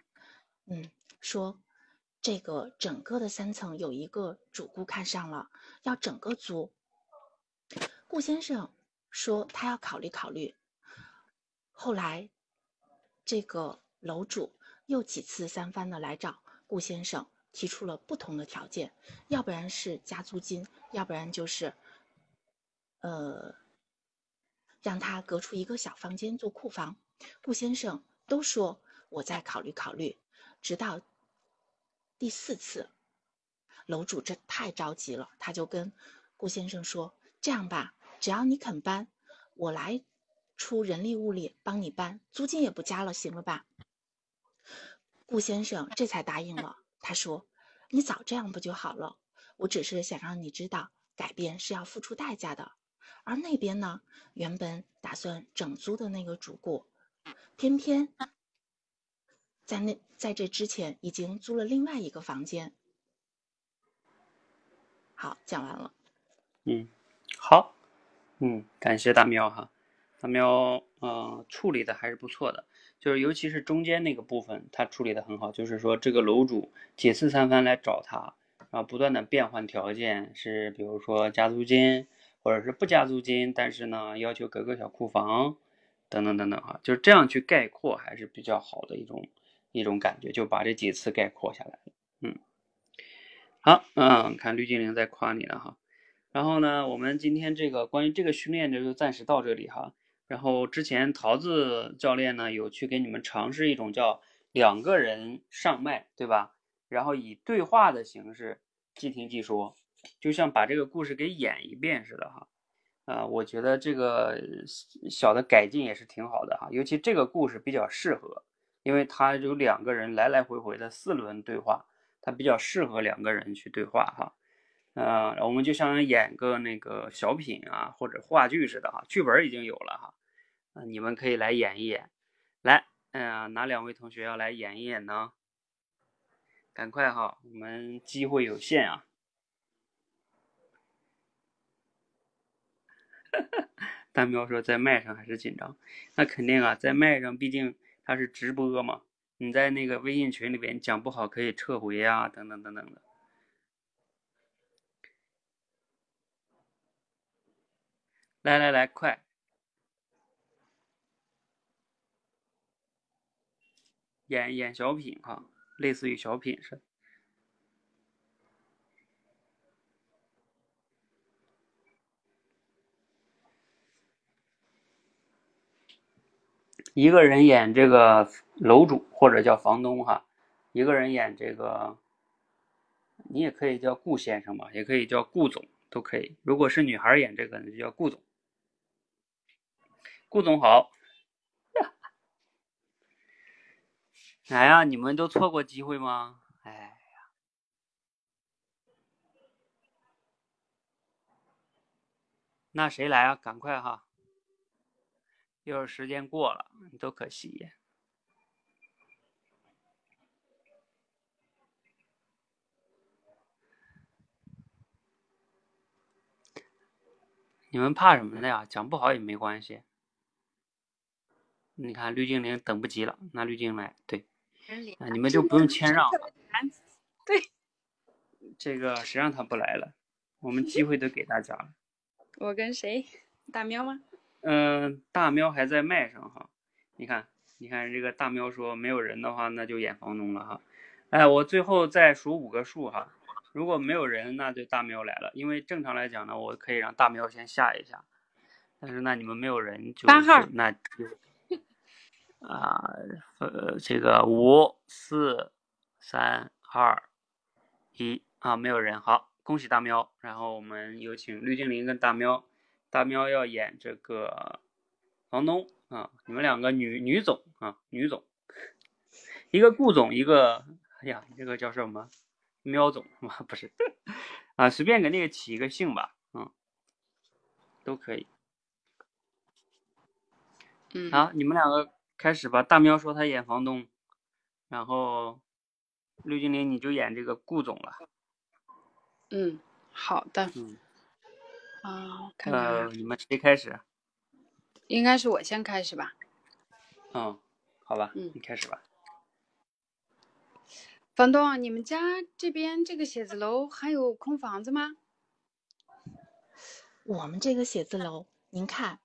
嗯，说这个整个的三层有一个主顾看上了，要整个租。顾先生说他要考虑考虑。后来，这个楼主又几次三番的来找顾先生，提出了不同的条件，要不然是加租金，要不然就是，呃。让他隔出一个小房间做库房，顾先生都说我再考虑考虑，直到第四次，楼主这太着急了，他就跟顾先生说：“这样吧，只要你肯搬，我来出人力物力帮你搬，租金也不加了，行了吧？”顾先生这才答应了。他说：“你早这样不就好了？我只是想让你知道，改变是要付出代价的。”而那边呢，原本打算整租的那个主顾，偏偏在那在这之前已经租了另外一个房间。好，讲完了。嗯，好，嗯，感谢大喵哈，大喵，嗯，处理的还是不错的，就是尤其是中间那个部分，他处理的很好，就是说这个楼主几次三番来找他，然后不断的变换条件，是比如说加租金，或者是不加租金，但是呢要求隔个小库房，等等等等哈，就是这样去概括还是比较好的一种一种感觉，就把这几次概括下来，嗯。好，嗯，看绿精灵在夸你了哈。然后呢，我们今天这个关于这个训练就暂时到这里哈。然后之前桃子教练呢有去给你们尝试一种叫两个人上麦，对吧？然后以对话的形式即听即说，就像把这个故事给演一遍似的哈。啊，我觉得这个小的改进也是挺好的哈，尤其这个故事比较适合，因为它有两个人来来回回的四轮对话。它比较适合两个人去对话哈，呃，我们就像演个那个小品啊或者话剧似的哈，剧本已经有了哈，啊，你们可以来演一演，来，嗯，哪两位同学要来演一演呢？赶快哈，我们机会有限啊。大喵说在麦上还是紧张，那肯定啊，在麦上毕竟它是直播嘛。你在那个微信群里边讲不好可以撤回啊，等等等等的。来来来，快，演演小品哈，类似于小品似的。一个人演这个楼主或者叫房东哈，一个人演这个，你也可以叫顾先生嘛，也可以叫顾总，都可以。如果是女孩演这个，就叫顾总。顾总好，来呀，你们都错过机会吗？哎呀，那谁来啊？赶快哈！要是时间过了，多可惜。你们怕什么的呀？讲不好也没关系。你看绿精灵等不及了，那绿精灵对，啊，你们就不用谦让了。对，这个谁让他不来了？我们 机会都给大家了。我跟谁？大喵吗？嗯，大喵还在麦上哈，你看，你看这个大喵说没有人的话，那就演房东了哈。哎，我最后再数五个数哈，如果没有人，那就大喵来了。因为正常来讲呢，我可以让大喵先下一下，但是那你们没有人就八号，那就 啊呃这个五四三二一啊没有人，好，恭喜大喵。然后我们有请绿精灵跟大喵。大喵要演这个房东啊，你们两个女女总啊，女总，一个顾总，一个哎呀，这个叫什么？喵总吗？不是啊，随便给那个起一个姓吧，嗯，都可以。嗯，好，你们两个开始吧。大喵说他演房东，然后绿精灵你就演这个顾总了。嗯，好的。嗯。啊，呃，你们谁开始？应该是我先开始吧。嗯，好吧，嗯，你开始吧。房东，你们家这边这个写字楼还有空房子吗？我们这个写字楼，您看，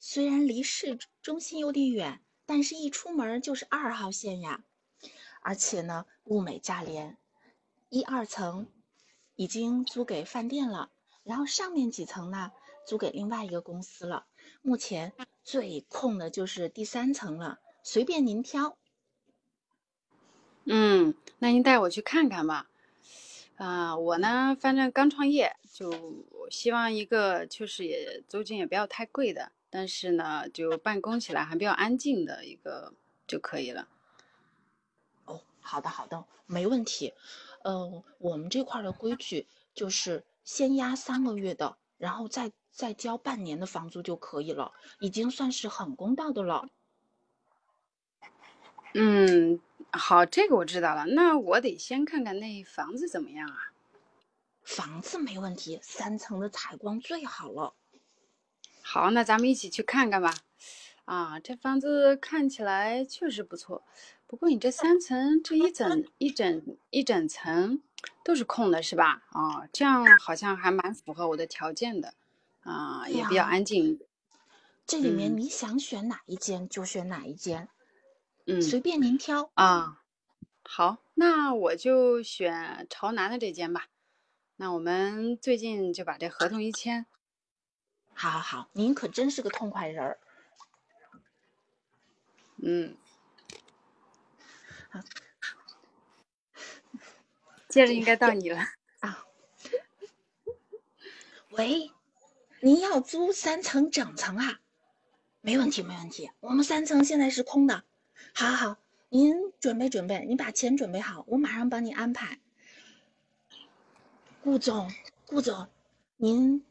虽然离市中心有点远，但是一出门就是二号线呀。而且呢，物美价廉，一二层已经租给饭店了。然后上面几层呢，租给另外一个公司了。目前最空的就是第三层了，随便您挑。嗯，那您带我去看看吧。啊，我呢，反正刚创业，就希望一个确实也租金也不要太贵的，但是呢，就办公起来还比较安静的一个就可以了。哦，好的好的，没问题。嗯，我们这块的规矩就是先押三个月的，然后再再交半年的房租就可以了，已经算是很公道的了。嗯，好，这个我知道了。那我得先看看那房子怎么样啊？房子没问题，三层的采光最好了。好，那咱们一起去看看吧。啊，这房子看起来确实不错。不过你这三层，这一整一整一整层都是空的，是吧？哦，这样好像还蛮符合我的条件的。啊，也比较安静。这里面你想选哪一间就选哪一间。嗯，随便您挑啊。好，那我就选朝南的这间吧。那我们最近就把这合同一签。好，好，好，您可真是个痛快人儿。嗯。好，接着应该到你了 啊。喂，您要租三层整层啊？没问题，没问题。我们三层现在是空的。好，好，好，您准备准备，你把钱准备好，我马上帮你安排。顾总，顾总，您，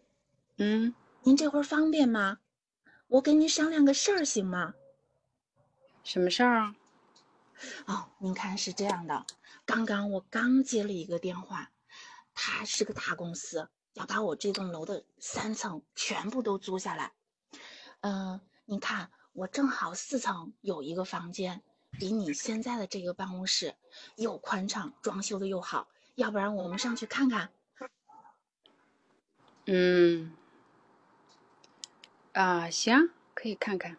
嗯，您这会儿方便吗？我跟您商量个事儿，行吗？什么事儿啊？哦，您看是这样的，刚刚我刚接了一个电话，他是个大公司，要把我这栋楼的三层全部都租下来。嗯，你看。我正好四层有一个房间，比你现在的这个办公室又宽敞，装修的又好。要不然我们上去看看？嗯，啊，行，可以看看。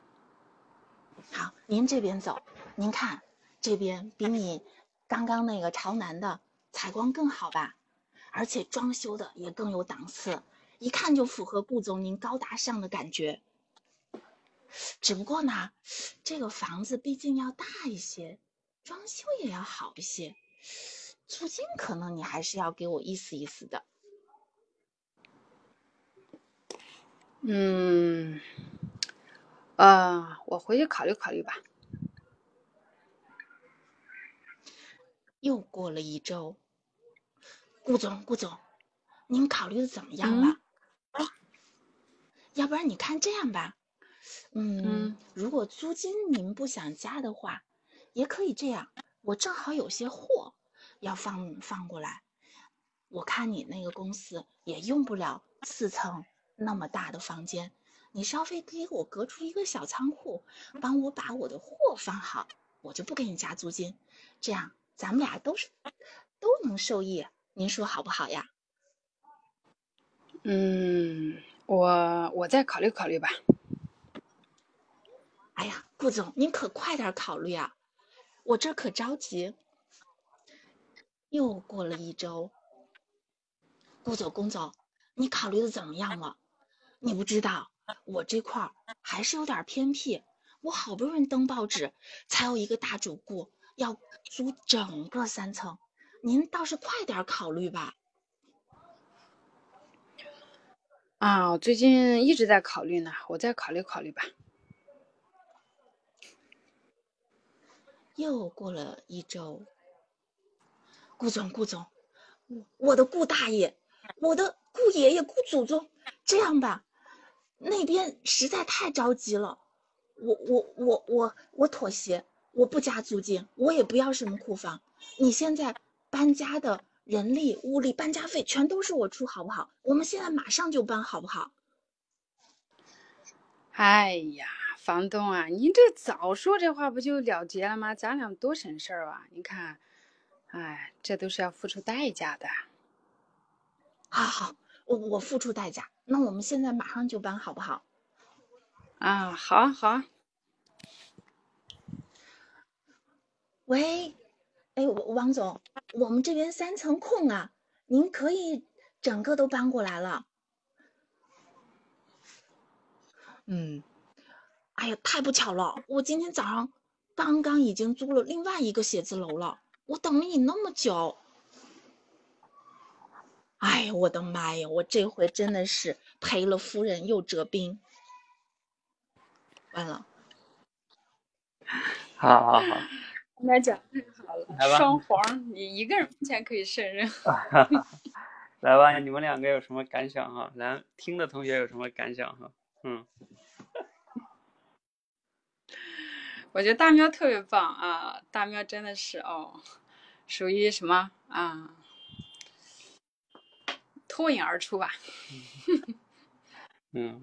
好，您这边走。您看，这边比你刚刚那个朝南的采光更好吧？而且装修的也更有档次，一看就符合顾总您高大上的感觉。只不过呢，这个房子毕竟要大一些，装修也要好一些，租金可能你还是要给我意思意思的。嗯，啊，我回去考虑考虑吧。又过了一周，顾总，顾总，您考虑的怎么样了？要不然你看这样吧。嗯，如果租金您不想加的话，也可以这样。我正好有些货要放放过来，我看你那个公司也用不了四层那么大的房间，你稍微给我隔出一个小仓库，帮我把我的货放好，我就不给你加租金。这样咱们俩都是都能受益，您说好不好呀？嗯，我我再考虑考虑吧。哎呀，顾总，您可快点考虑啊！我这可着急。又过了一周，顾总，顾总，你考虑的怎么样了？你不知道，我这块还是有点偏僻。我好不容易登报纸，才有一个大主顾要租整个三层，您倒是快点考虑吧。啊，我最近一直在考虑呢，我再考虑考虑吧。又过了一周，顾总，顾总，我我的顾大爷，我的顾爷爷，顾祖宗，这样吧，那边实在太着急了，我我我我我妥协，我不加租金，我也不要什么库房，你现在搬家的人力物力、搬家费全都是我出，好不好？我们现在马上就搬，好不好？哎呀。房东啊，您这早说这话不就了结了吗？咱俩多省事儿啊！你看，哎，这都是要付出代价的。好好，我我付出代价，那我们现在马上就搬，好不好？啊，好好。喂，哎，王总，我们这边三层空啊，您可以整个都搬过来了。嗯。哎呀，太不巧了！我今天早上刚刚已经租了另外一个写字楼了，我等了你那么久。哎呀，我的妈呀！我这回真的是赔了夫人又折兵。完了。好好好。来讲太。好了，来吧双簧，你一个人目前可以胜任。来吧，你们两个有什么感想哈？来听的同学有什么感想哈？嗯，我觉得大喵特别棒啊，大喵真的是哦，属于什么啊？脱颖而出吧。嗯，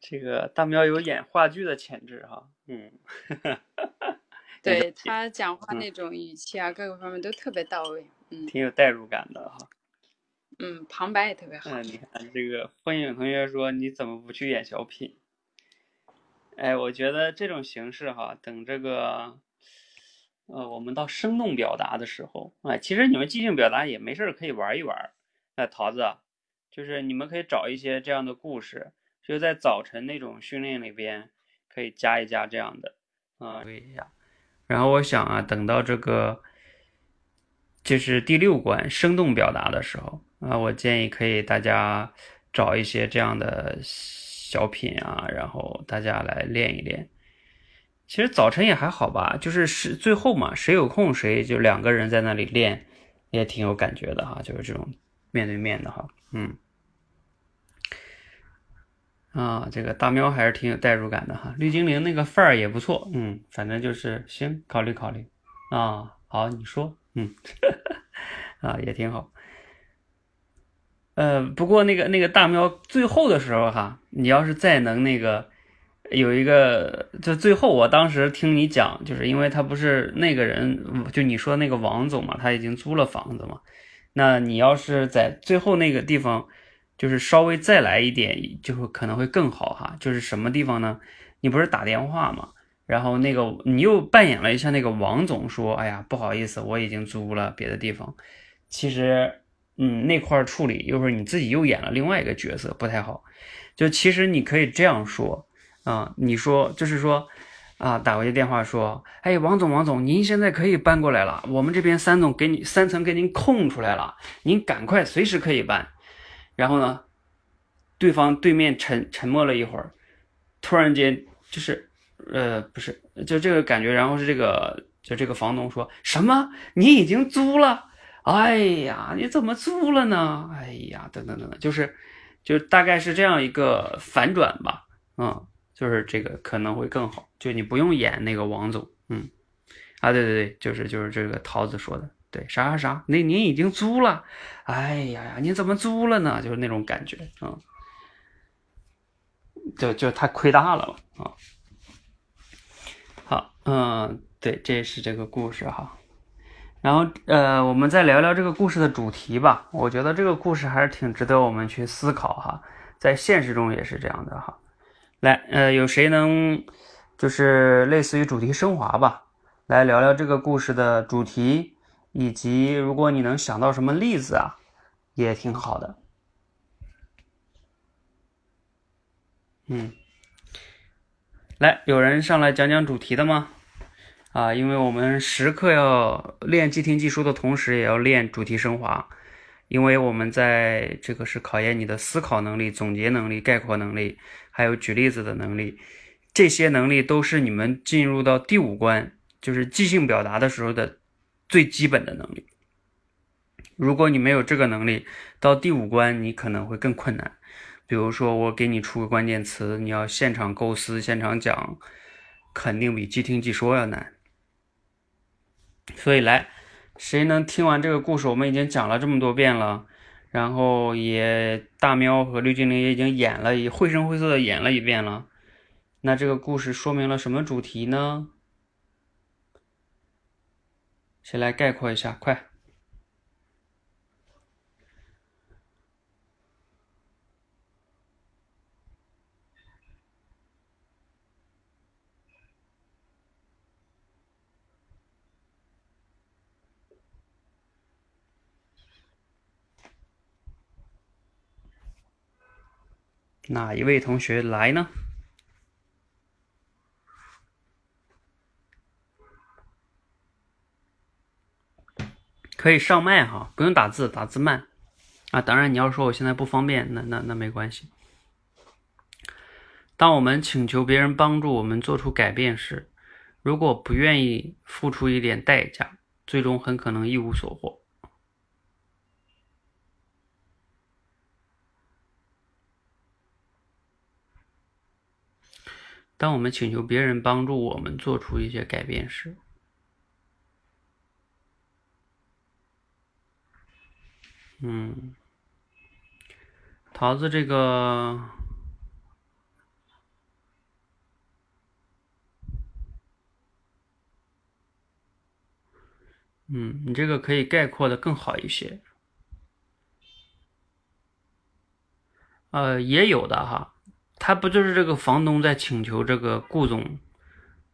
这个大喵有演话剧的潜质哈。嗯，对他讲话嗯那种语气啊，各个方面都特别到位。嗯挺有代入感的哈。嗯，旁白也特别好。嗯，你看这个风影同学说你怎么不去演小品？哎，我觉得这种形式哈，等这个，呃，我们到生动表达的时候，哎，其实你们即兴表达也没事儿可以玩一玩。哎，桃子，就是你们可以找一些这样的故事，就在早晨那种训练里边可以加一加这样的啊，对一下。然后我想啊，等到这个就是第六关生动表达的时候啊，我建议可以大家找一些这样的小品啊，然后大家来练一练。其实早晨也还好吧，就是是最后嘛，谁有空谁就两个人在那里练，也挺有感觉的哈，就是这种面对面的哈，嗯。啊，这个大喵还是挺有代入感的哈，绿精灵那个范儿也不错，嗯，反正就是行，考虑考虑。啊，好，你说，嗯，啊，也挺好。呃，不过那个那个大喵最后的时候哈，你要是再能那个有一个，就最后我当时听你讲，就是因为他不是那个人，就你说那个王总嘛，他已经租了房子嘛，那你要是在最后那个地方，就是稍微再来一点，就会可能会更好哈。就是什么地方呢？你不是打电话嘛，然后那个你又扮演了一下那个王总，说，哎呀，不好意思，我已经租了别的地方。其实，嗯，那块处理，一会儿你自己又演了另外一个角色，不太好。就其实你可以这样说啊，你说就是说啊，打过去电话说，哎，王总，王总，您现在可以搬过来了，我们这边三总给你三层给您空出来了，您赶快随时可以搬。然后呢，对方对面沉沉默了一会儿，突然间就是呃不是就这个感觉，然后是这个就这个房东说什么你已经租了？哎呀，你怎么租了呢？哎呀，等等等等，就是就大概是这样一个反转吧，嗯，就是这个可能会更好，就你不用演那个王总，嗯，啊对对对，就是就是这个桃子说的。对，啥啥啥，那您已经租了，哎呀呀，您怎么租了呢？就是那种感觉啊、嗯，就就太亏大了啊。好，嗯，对，这是这个故事哈。然后呃，我们再聊聊这个故事的主题吧。我觉得这个故事还是挺值得我们去思考哈，在现实中也是这样的哈。来，呃，有谁能就是类似于主题升华吧？来聊聊这个故事的主题。以及如果你能想到什么例子啊，也挺好的。嗯，来，有人上来讲讲主题的吗？啊，因为我们时刻要练即听即说的同时，也要练主题升华，因为我们在这个是考验你的思考能力、总结能力、概括能力，还有举例子的能力。这些能力都是你们进入到第五关，就是即兴表达的时候的。最基本的能力，如果你没有这个能力，到第五关你可能会更困难。比如说，我给你出个关键词，你要现场构思、现场讲，肯定比即听即说要难。所以，来，谁能听完这个故事？我们已经讲了这么多遍了，然后也大喵和绿精灵也已经演了，也绘声绘色的演了一遍了。那这个故事说明了什么主题呢？谁来概括一下？快！哪一位同学来呢？可以上麦哈，不用打字，打字慢啊。当然，你要说我现在不方便，那那那没关系。当我们请求别人帮助我们做出改变时，如果不愿意付出一点代价，最终很可能一无所获。当我们请求别人帮助我们做出一些改变时，嗯，桃子这个，嗯，你这个可以概括的更好一些。呃，也有的哈。他不就是这个房东在请求这个顾总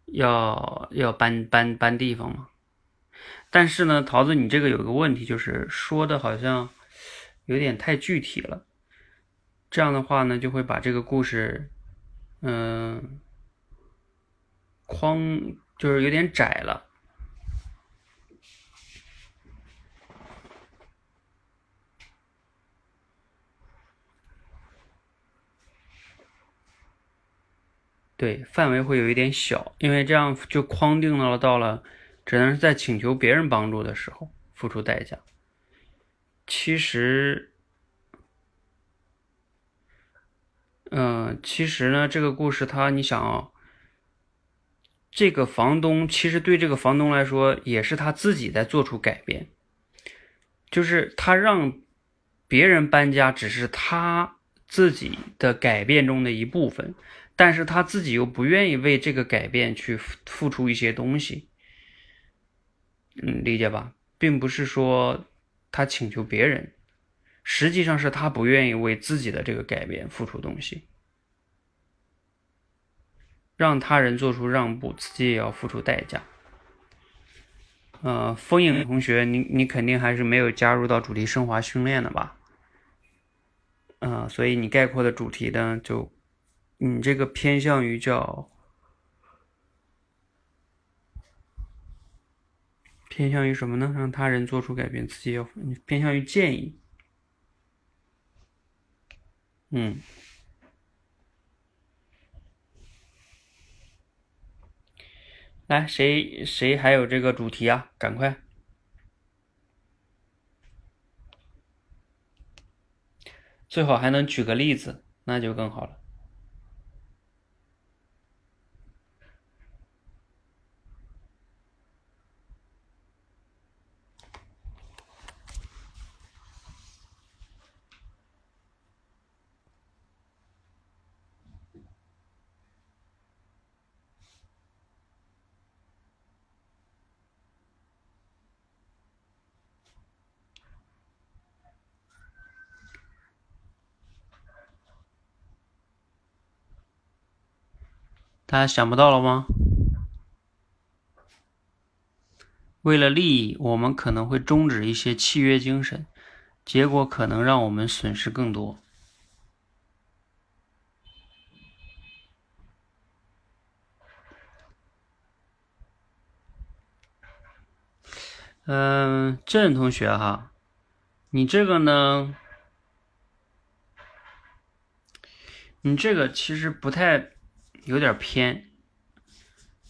要要搬搬搬地方吗？但是呢，桃子，你这个有个问题，就是说的好像有点太具体了。这样的话呢，就会把这个故事，嗯，框就是有点窄了。对，范围会有一点小，因为这样就框定了到了，只能是在请求别人帮助的时候付出代价。其实，嗯，其实呢，这个故事它，你想啊，这个房东其实对这个房东来说，也是他自己在做出改变，就是他让别人搬家，只是他自己的改变中的一部分。但是他自己又不愿意为这个改变去付出一些东西，嗯，理解吧？并不是说他请求别人，实际上是他不愿意为自己的这个改变付出东西，让他人做出让步，自己也要付出代价。呃，风影同学，你你肯定还是没有加入到主题升华训练的吧？嗯，所以你概括的主题呢就。你这个偏向于叫偏向于什么呢？让他人做出改变，自己要偏向于建议。嗯，来，谁谁还有这个主题啊？赶快，最好还能举个例子，那就更好了。大家想不到了吗？为了利益，我们可能会终止一些契约精神，结果可能让我们损失更多。嗯，郑同学哈，你这个呢？你这个其实不太。有点偏，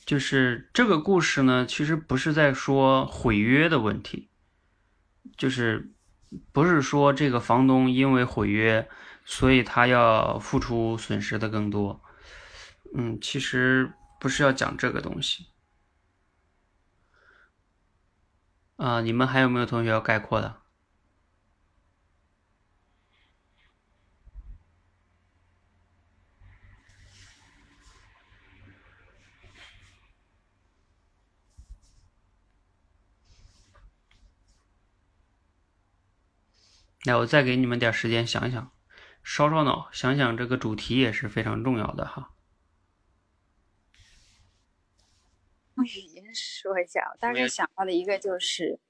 就是这个故事呢，其实不是在说毁约的问题，就是不是说这个房东因为毁约，所以他要付出损失的更多。嗯，其实不是要讲这个东西。啊，你们还有没有同学要概括的？来，我再给你们点时间想想，烧烧脑，想想这个主题也是非常重要的哈。用语音说一下，我大概想到的一个就是，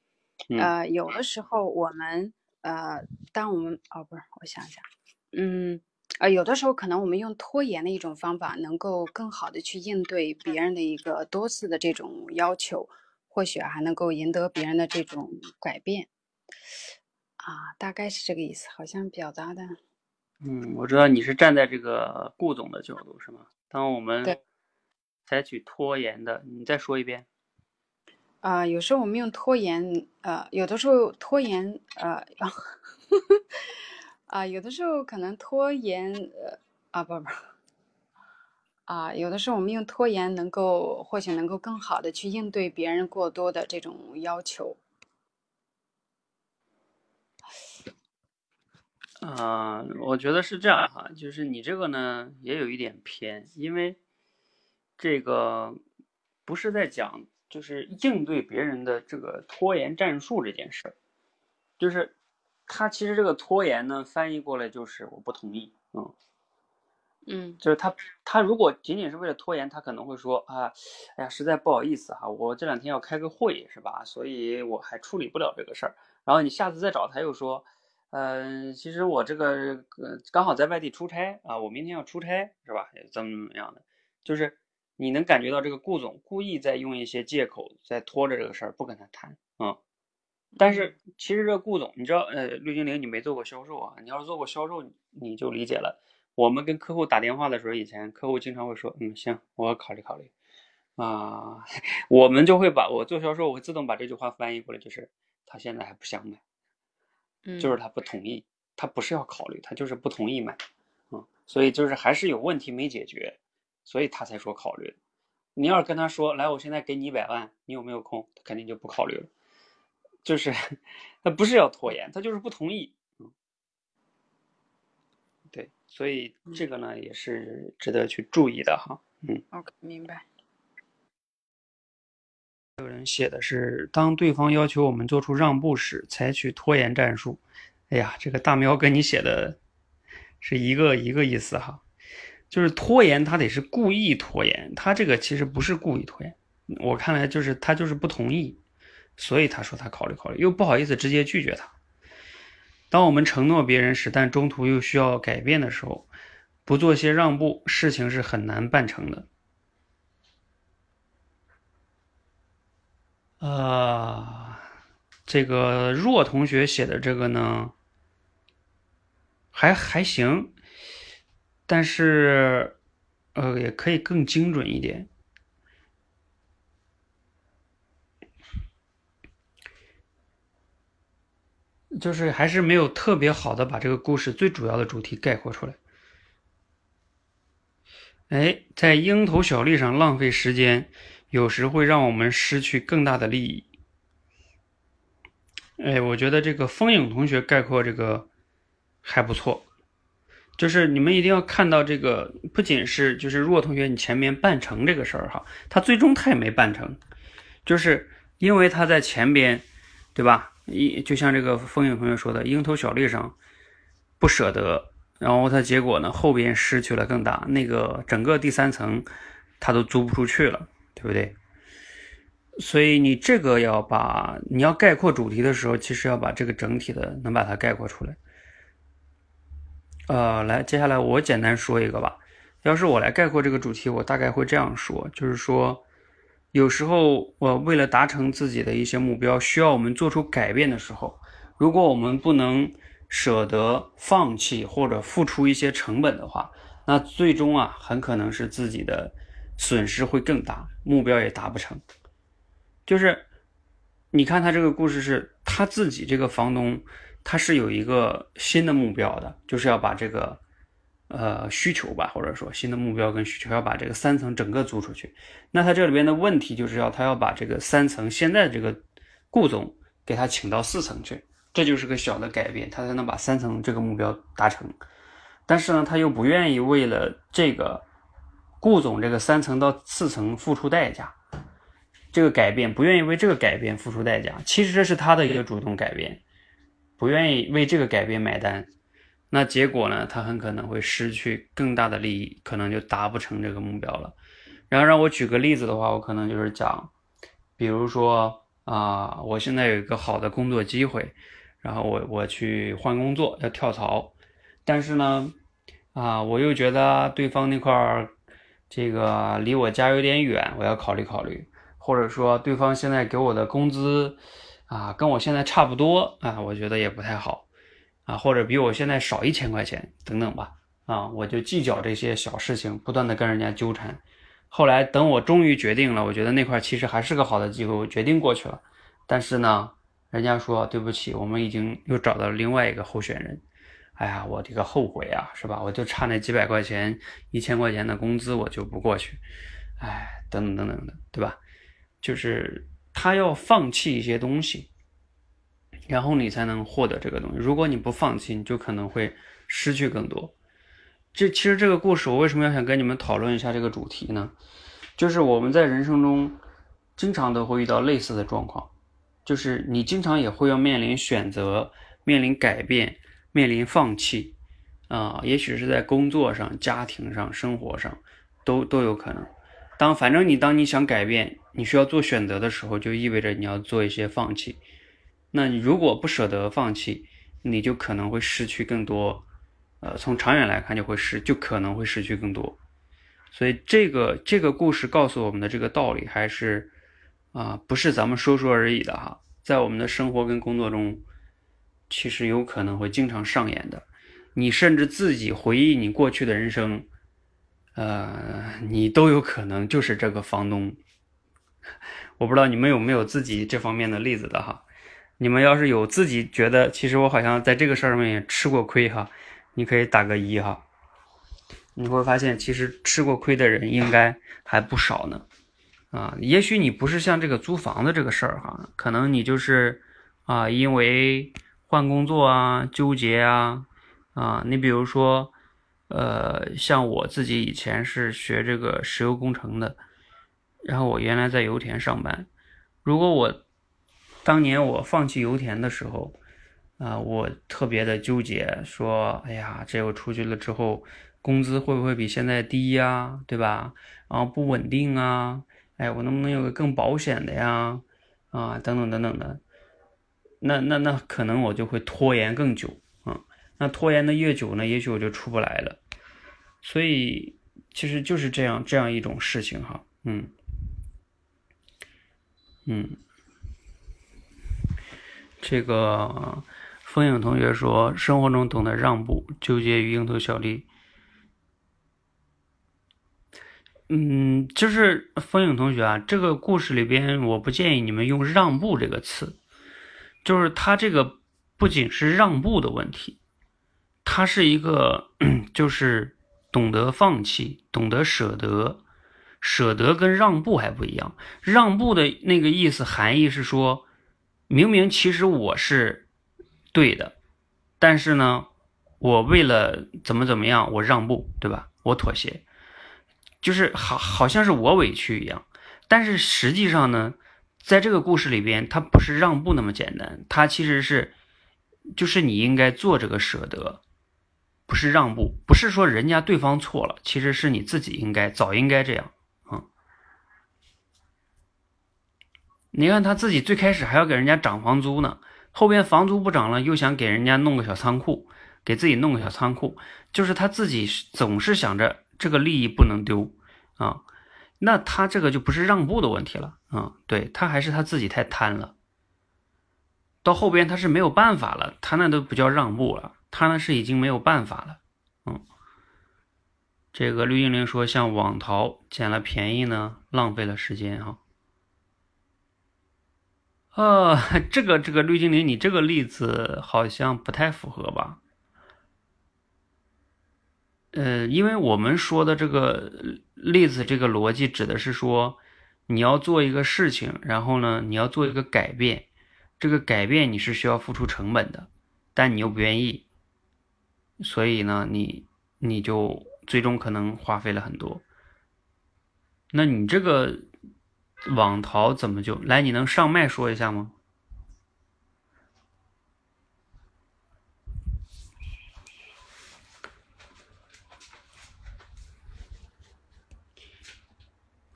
呃，有的时候我们，呃，当我们，哦，不是，我想想，嗯，呃，有的时候可能我们用拖延的一种方法，能够更好的去应对别人的一个多次的这种要求，或许还能够赢得别人的这种改变。啊，大概是这个意思，好像表达的。嗯，我知道你是站在这个顾总的角度是吗？当我们采取拖延的，你再说一遍。啊、有时候我们用拖延，呃，有的时候拖延，呃，啊、有的时候可能拖延，呃，啊，不不，啊、有的时候我们用拖延能够，或许能够更好的去应对别人过多的这种要求。啊、我觉得是这样哈，就是你这个呢也有一点偏，因为这个不是在讲就是应对别人的这个拖延战术这件事儿，就是他其实这个拖延呢翻译过来就是我不同意，嗯，嗯就是他他如果仅仅是为了拖延，他可能会说啊，哎呀，实在不好意思哈，我这两天要开个会是吧？所以我还处理不了这个事儿。然后你下次再找他又说，嗯、其实我这个呃刚好在外地出差啊，我明天要出差是吧？怎么怎么样的，就是你能感觉到这个顾总故意在用一些借口在拖着这个事儿不跟他谈，嗯。但是其实这个顾总，你知道，呃，绿精灵你没做过销售啊，你要是做过销售，你就理解了。我们跟客户打电话的时候，以前客户经常会说，嗯，行，我考虑考虑，啊，我们就会把我做销售，我会自动把这句话翻译过来，就是他现在还不想买，嗯，就是他不同意，他不是要考虑，他就是不同意买，嗯，所以就是还是有问题没解决，所以他才说考虑。你要是跟他说，来，我现在给你一百万，你有没有空？他肯定就不考虑了，就是 他不是要拖延，他就是不同意，嗯，对，所以这个呢也是值得去注意的哈，嗯。OK，明白。有人写的是，当对方要求我们做出让步时，采取拖延战术。哎呀，这个大喵跟你写的是一个一个意思哈，就是拖延，他得是故意拖延，他这个其实不是故意拖延，我看来就是他就是不同意，所以他说他考虑考虑，又不好意思直接拒绝他。当我们承诺别人时，但中途又需要改变的时候，不做些让步，事情是很难办成的。呃，这个若同学写的这个呢，还还行，但是呃，也可以更精准一点。就是还是没有特别好的把这个故事最主要的主题概括出来。哎，在蝇头小利上浪费时间，有时会让我们失去更大的利益。哎，我觉得这个风影同学概括这个还不错，就是你们一定要看到这个，不仅是就是若同学你前面办成这个事儿哈，他最终他也没办成，就是因为他在前边，对吧？一就像这个风影同学说的，蝇头小利上不舍得，然后他结果呢后边失去了更大，那个整个第三层他都租不出去了，对不对？所以你这个要把你要概括主题的时候，其实要把这个整体的能把它概括出来。呃，来，接下来我简单说一个吧。要是我来概括这个主题，我大概会这样说，就是说，有时候我为了达成自己的一些目标，需要我们做出改变的时候，如果我们不能舍得放弃或者付出一些成本的话，那最终啊，很可能是自己的损失会更大，目标也达不成。就是你看他这个故事是他自己这个房东，他是有一个新的目标的，就是要把这个呃需求吧，或者说新的目标跟需求，要把这个三层整个租出去。那他这里边的问题就是要他要把这个三层现在这个顾总给他请到四层去，这就是个小的改变，他才能把三层这个目标达成。但是呢，他又不愿意为了这个顾总这个三层到四层付出代价。这个改变不愿意为这个改变付出代价，其实这是他的一个主动改变，不愿意为这个改变买单，那结果呢，他很可能会失去更大的利益，可能就达不成这个目标了。然后让我举个例子的话，我可能就是讲，比如说啊、我现在有一个好的工作机会，然后我我去换工作要跳槽，但是呢，啊、我又觉得对方那块儿这个离我家有点远，我要考虑考虑。或者说对方现在给我的工资啊，跟我现在差不多啊，我觉得也不太好啊，或者比我现在少一千块钱等等吧啊，我就计较这些小事情，不断的跟人家纠缠，后来等我终于决定了，我觉得那块其实还是个好的机会，我决定过去了。但是呢，人家说对不起，我们已经又找到另外一个候选人。哎呀，我这个后悔啊，是吧？我就差那几百块钱、一千块钱的工资，我就不过去。哎，等等等等的，对吧？就是他要放弃一些东西，然后你才能获得这个东西。如果你不放弃，你就可能会失去更多。这其实这个故事，我为什么要想跟你们讨论一下这个主题呢？就是我们在人生中经常都会遇到类似的状况，就是你经常也会要面临选择、面临改变。面临放弃，啊，也许是在工作上、家庭上、生活上，都都有可能。当反正你当你想改变，你需要做选择的时候，就意味着你要做一些放弃。那你如果不舍得放弃，你就可能会失去更多。呃，从长远来看，就会失，就可能会失去更多。所以这个这个故事告诉我们的这个道理，还是啊，不是咱们说说而已的哈，在我们的生活跟工作中。其实有可能会经常上演的，你甚至自己回忆你过去的人生，呃，你都有可能就是这个房东。我不知道你们有没有自己这方面的例子的哈？你们要是有自己觉得，其实我好像在这个事儿上面也吃过亏哈，你可以打个一哈。你会发现，其实吃过亏的人应该还不少呢。啊，也许你不是像这个租房子这个事儿哈，可能你就是啊，因为。换工作啊，纠结啊，啊，你比如说，呃，像我自己以前是学这个石油工程的，然后我原来在油田上班。如果我当年我放弃油田的时候，啊，我特别的纠结，说，哎呀，这我出去了之后，工资会不会比现在低呀？对吧？然后不稳定啊，哎，我能不能有个更保险的呀？啊，等等等等的。那那那可能我就会拖延更久啊，那拖延的越久呢，也许我就出不来了。所以其实就是这样这样一种事情哈，嗯嗯，这个风影同学说，生活中懂得让步，纠结于蝇头小利。嗯，就是风影同学啊，这个故事里边，我不建议你们用“让步”这个词。就是他这个不仅是让步的问题，他是一个 就是懂得放弃、懂得舍得。舍得跟让步还不一样。让步的那个意思含义是说，明明其实我是对的，但是呢，我为了怎么怎么样，我让步，对吧？我妥协，就是好好像是我委屈一样。但是实际上呢？在这个故事里边，他不是让步那么简单，他其实是，就是你应该做这个舍得，不是让步，不是说人家对方错了，其实是你自己应该早应该这样啊。你看他自己最开始还要给人家涨房租呢，后边房租不涨了，又想给人家弄个小仓库，给自己弄个小仓库，就是他自己总是想着这个利益不能丢啊。那他这个就不是让步的问题了啊，对他还是他自己太贪了。到后边他是没有办法了，他那都不叫让步了，他那是已经没有办法了。嗯，这个绿精灵说像网淘捡了便宜呢，浪费了时间哈。呃，这个这个绿精灵，你这个例子好像不太符合吧？呃，因为我们说的这个例子，这个逻辑指的是说，你要做一个事情，然后呢，你要做一个改变，这个改变你是需要付出成本的，但你又不愿意，所以呢，你你就最终可能花费了很多。那你这个网逃怎么就来？你能上麦说一下吗？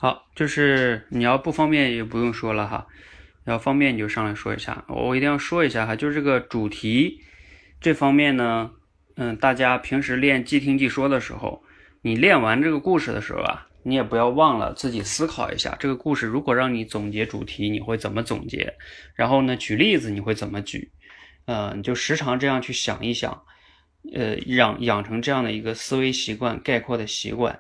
好，就是你要不方便也不用说了哈，要方便你就上来说一下。我一定要说一下哈，就是这个主题这方面呢，嗯，大家平时练即听即说的时候，你练完这个故事的时候啊，你也不要忘了自己思考一下，这个故事如果让你总结主题，你会怎么总结？然后呢，举例子你会怎么举？嗯，你就时常这样去想一想，呃，养养成这样的一个思维习惯、概括的习惯。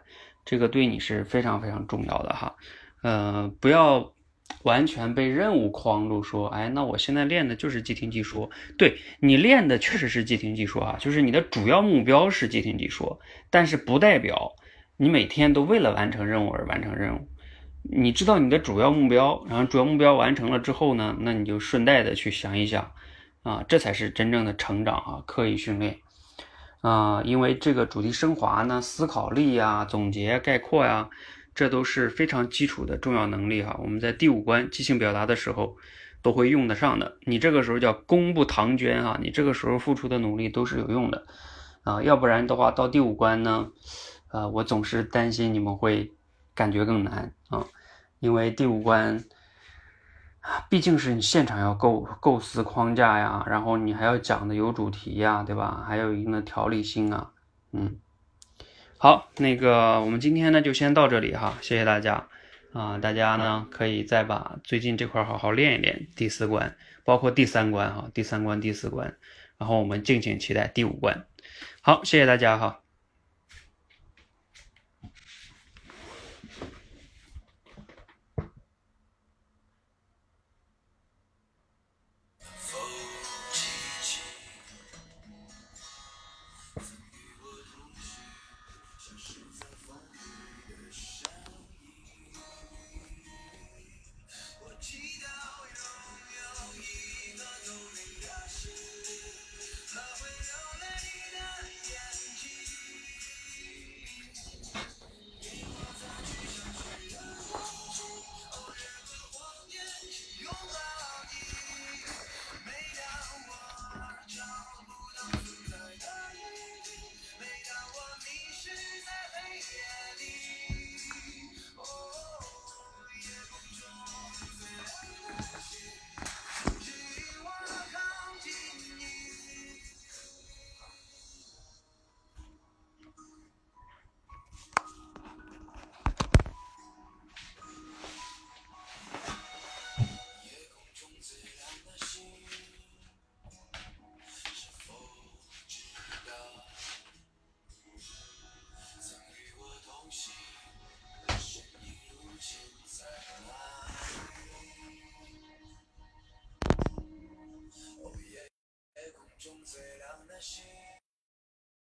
这个对你是非常非常重要的哈。呃，不要完全被任务框住，说，哎，那我现在练的就是即听即说。对你练的确实是即听即说啊，就是你的主要目标是即听即说，但是不代表你每天都为了完成任务而完成任务。你知道你的主要目标，然后主要目标完成了之后呢，那你就顺带的去想一想，啊，这才是真正的成长啊，刻意训练，啊，因为这个主题升华呢，思考力呀、总结概括呀，这都是非常基础的重要能力哈。我们在第五关即兴表达的时候都会用得上的。你这个时候叫功不唐捐哈，你这个时候付出的努力都是有用的，啊，要不然的话到第五关呢，呃，我总是担心你们会感觉更难啊。因为第五关，毕竟是你现场要构构思框架呀，然后你还要讲的有主题呀，对吧？还有一定的条理性啊，嗯。好，那个我们今天呢就先到这里哈，谢谢大家啊！大家呢可以再把最近这块好好练一练第四关，包括第三关哈，第三关、第四关，然后我们敬请期待第五关。好，谢谢大家哈。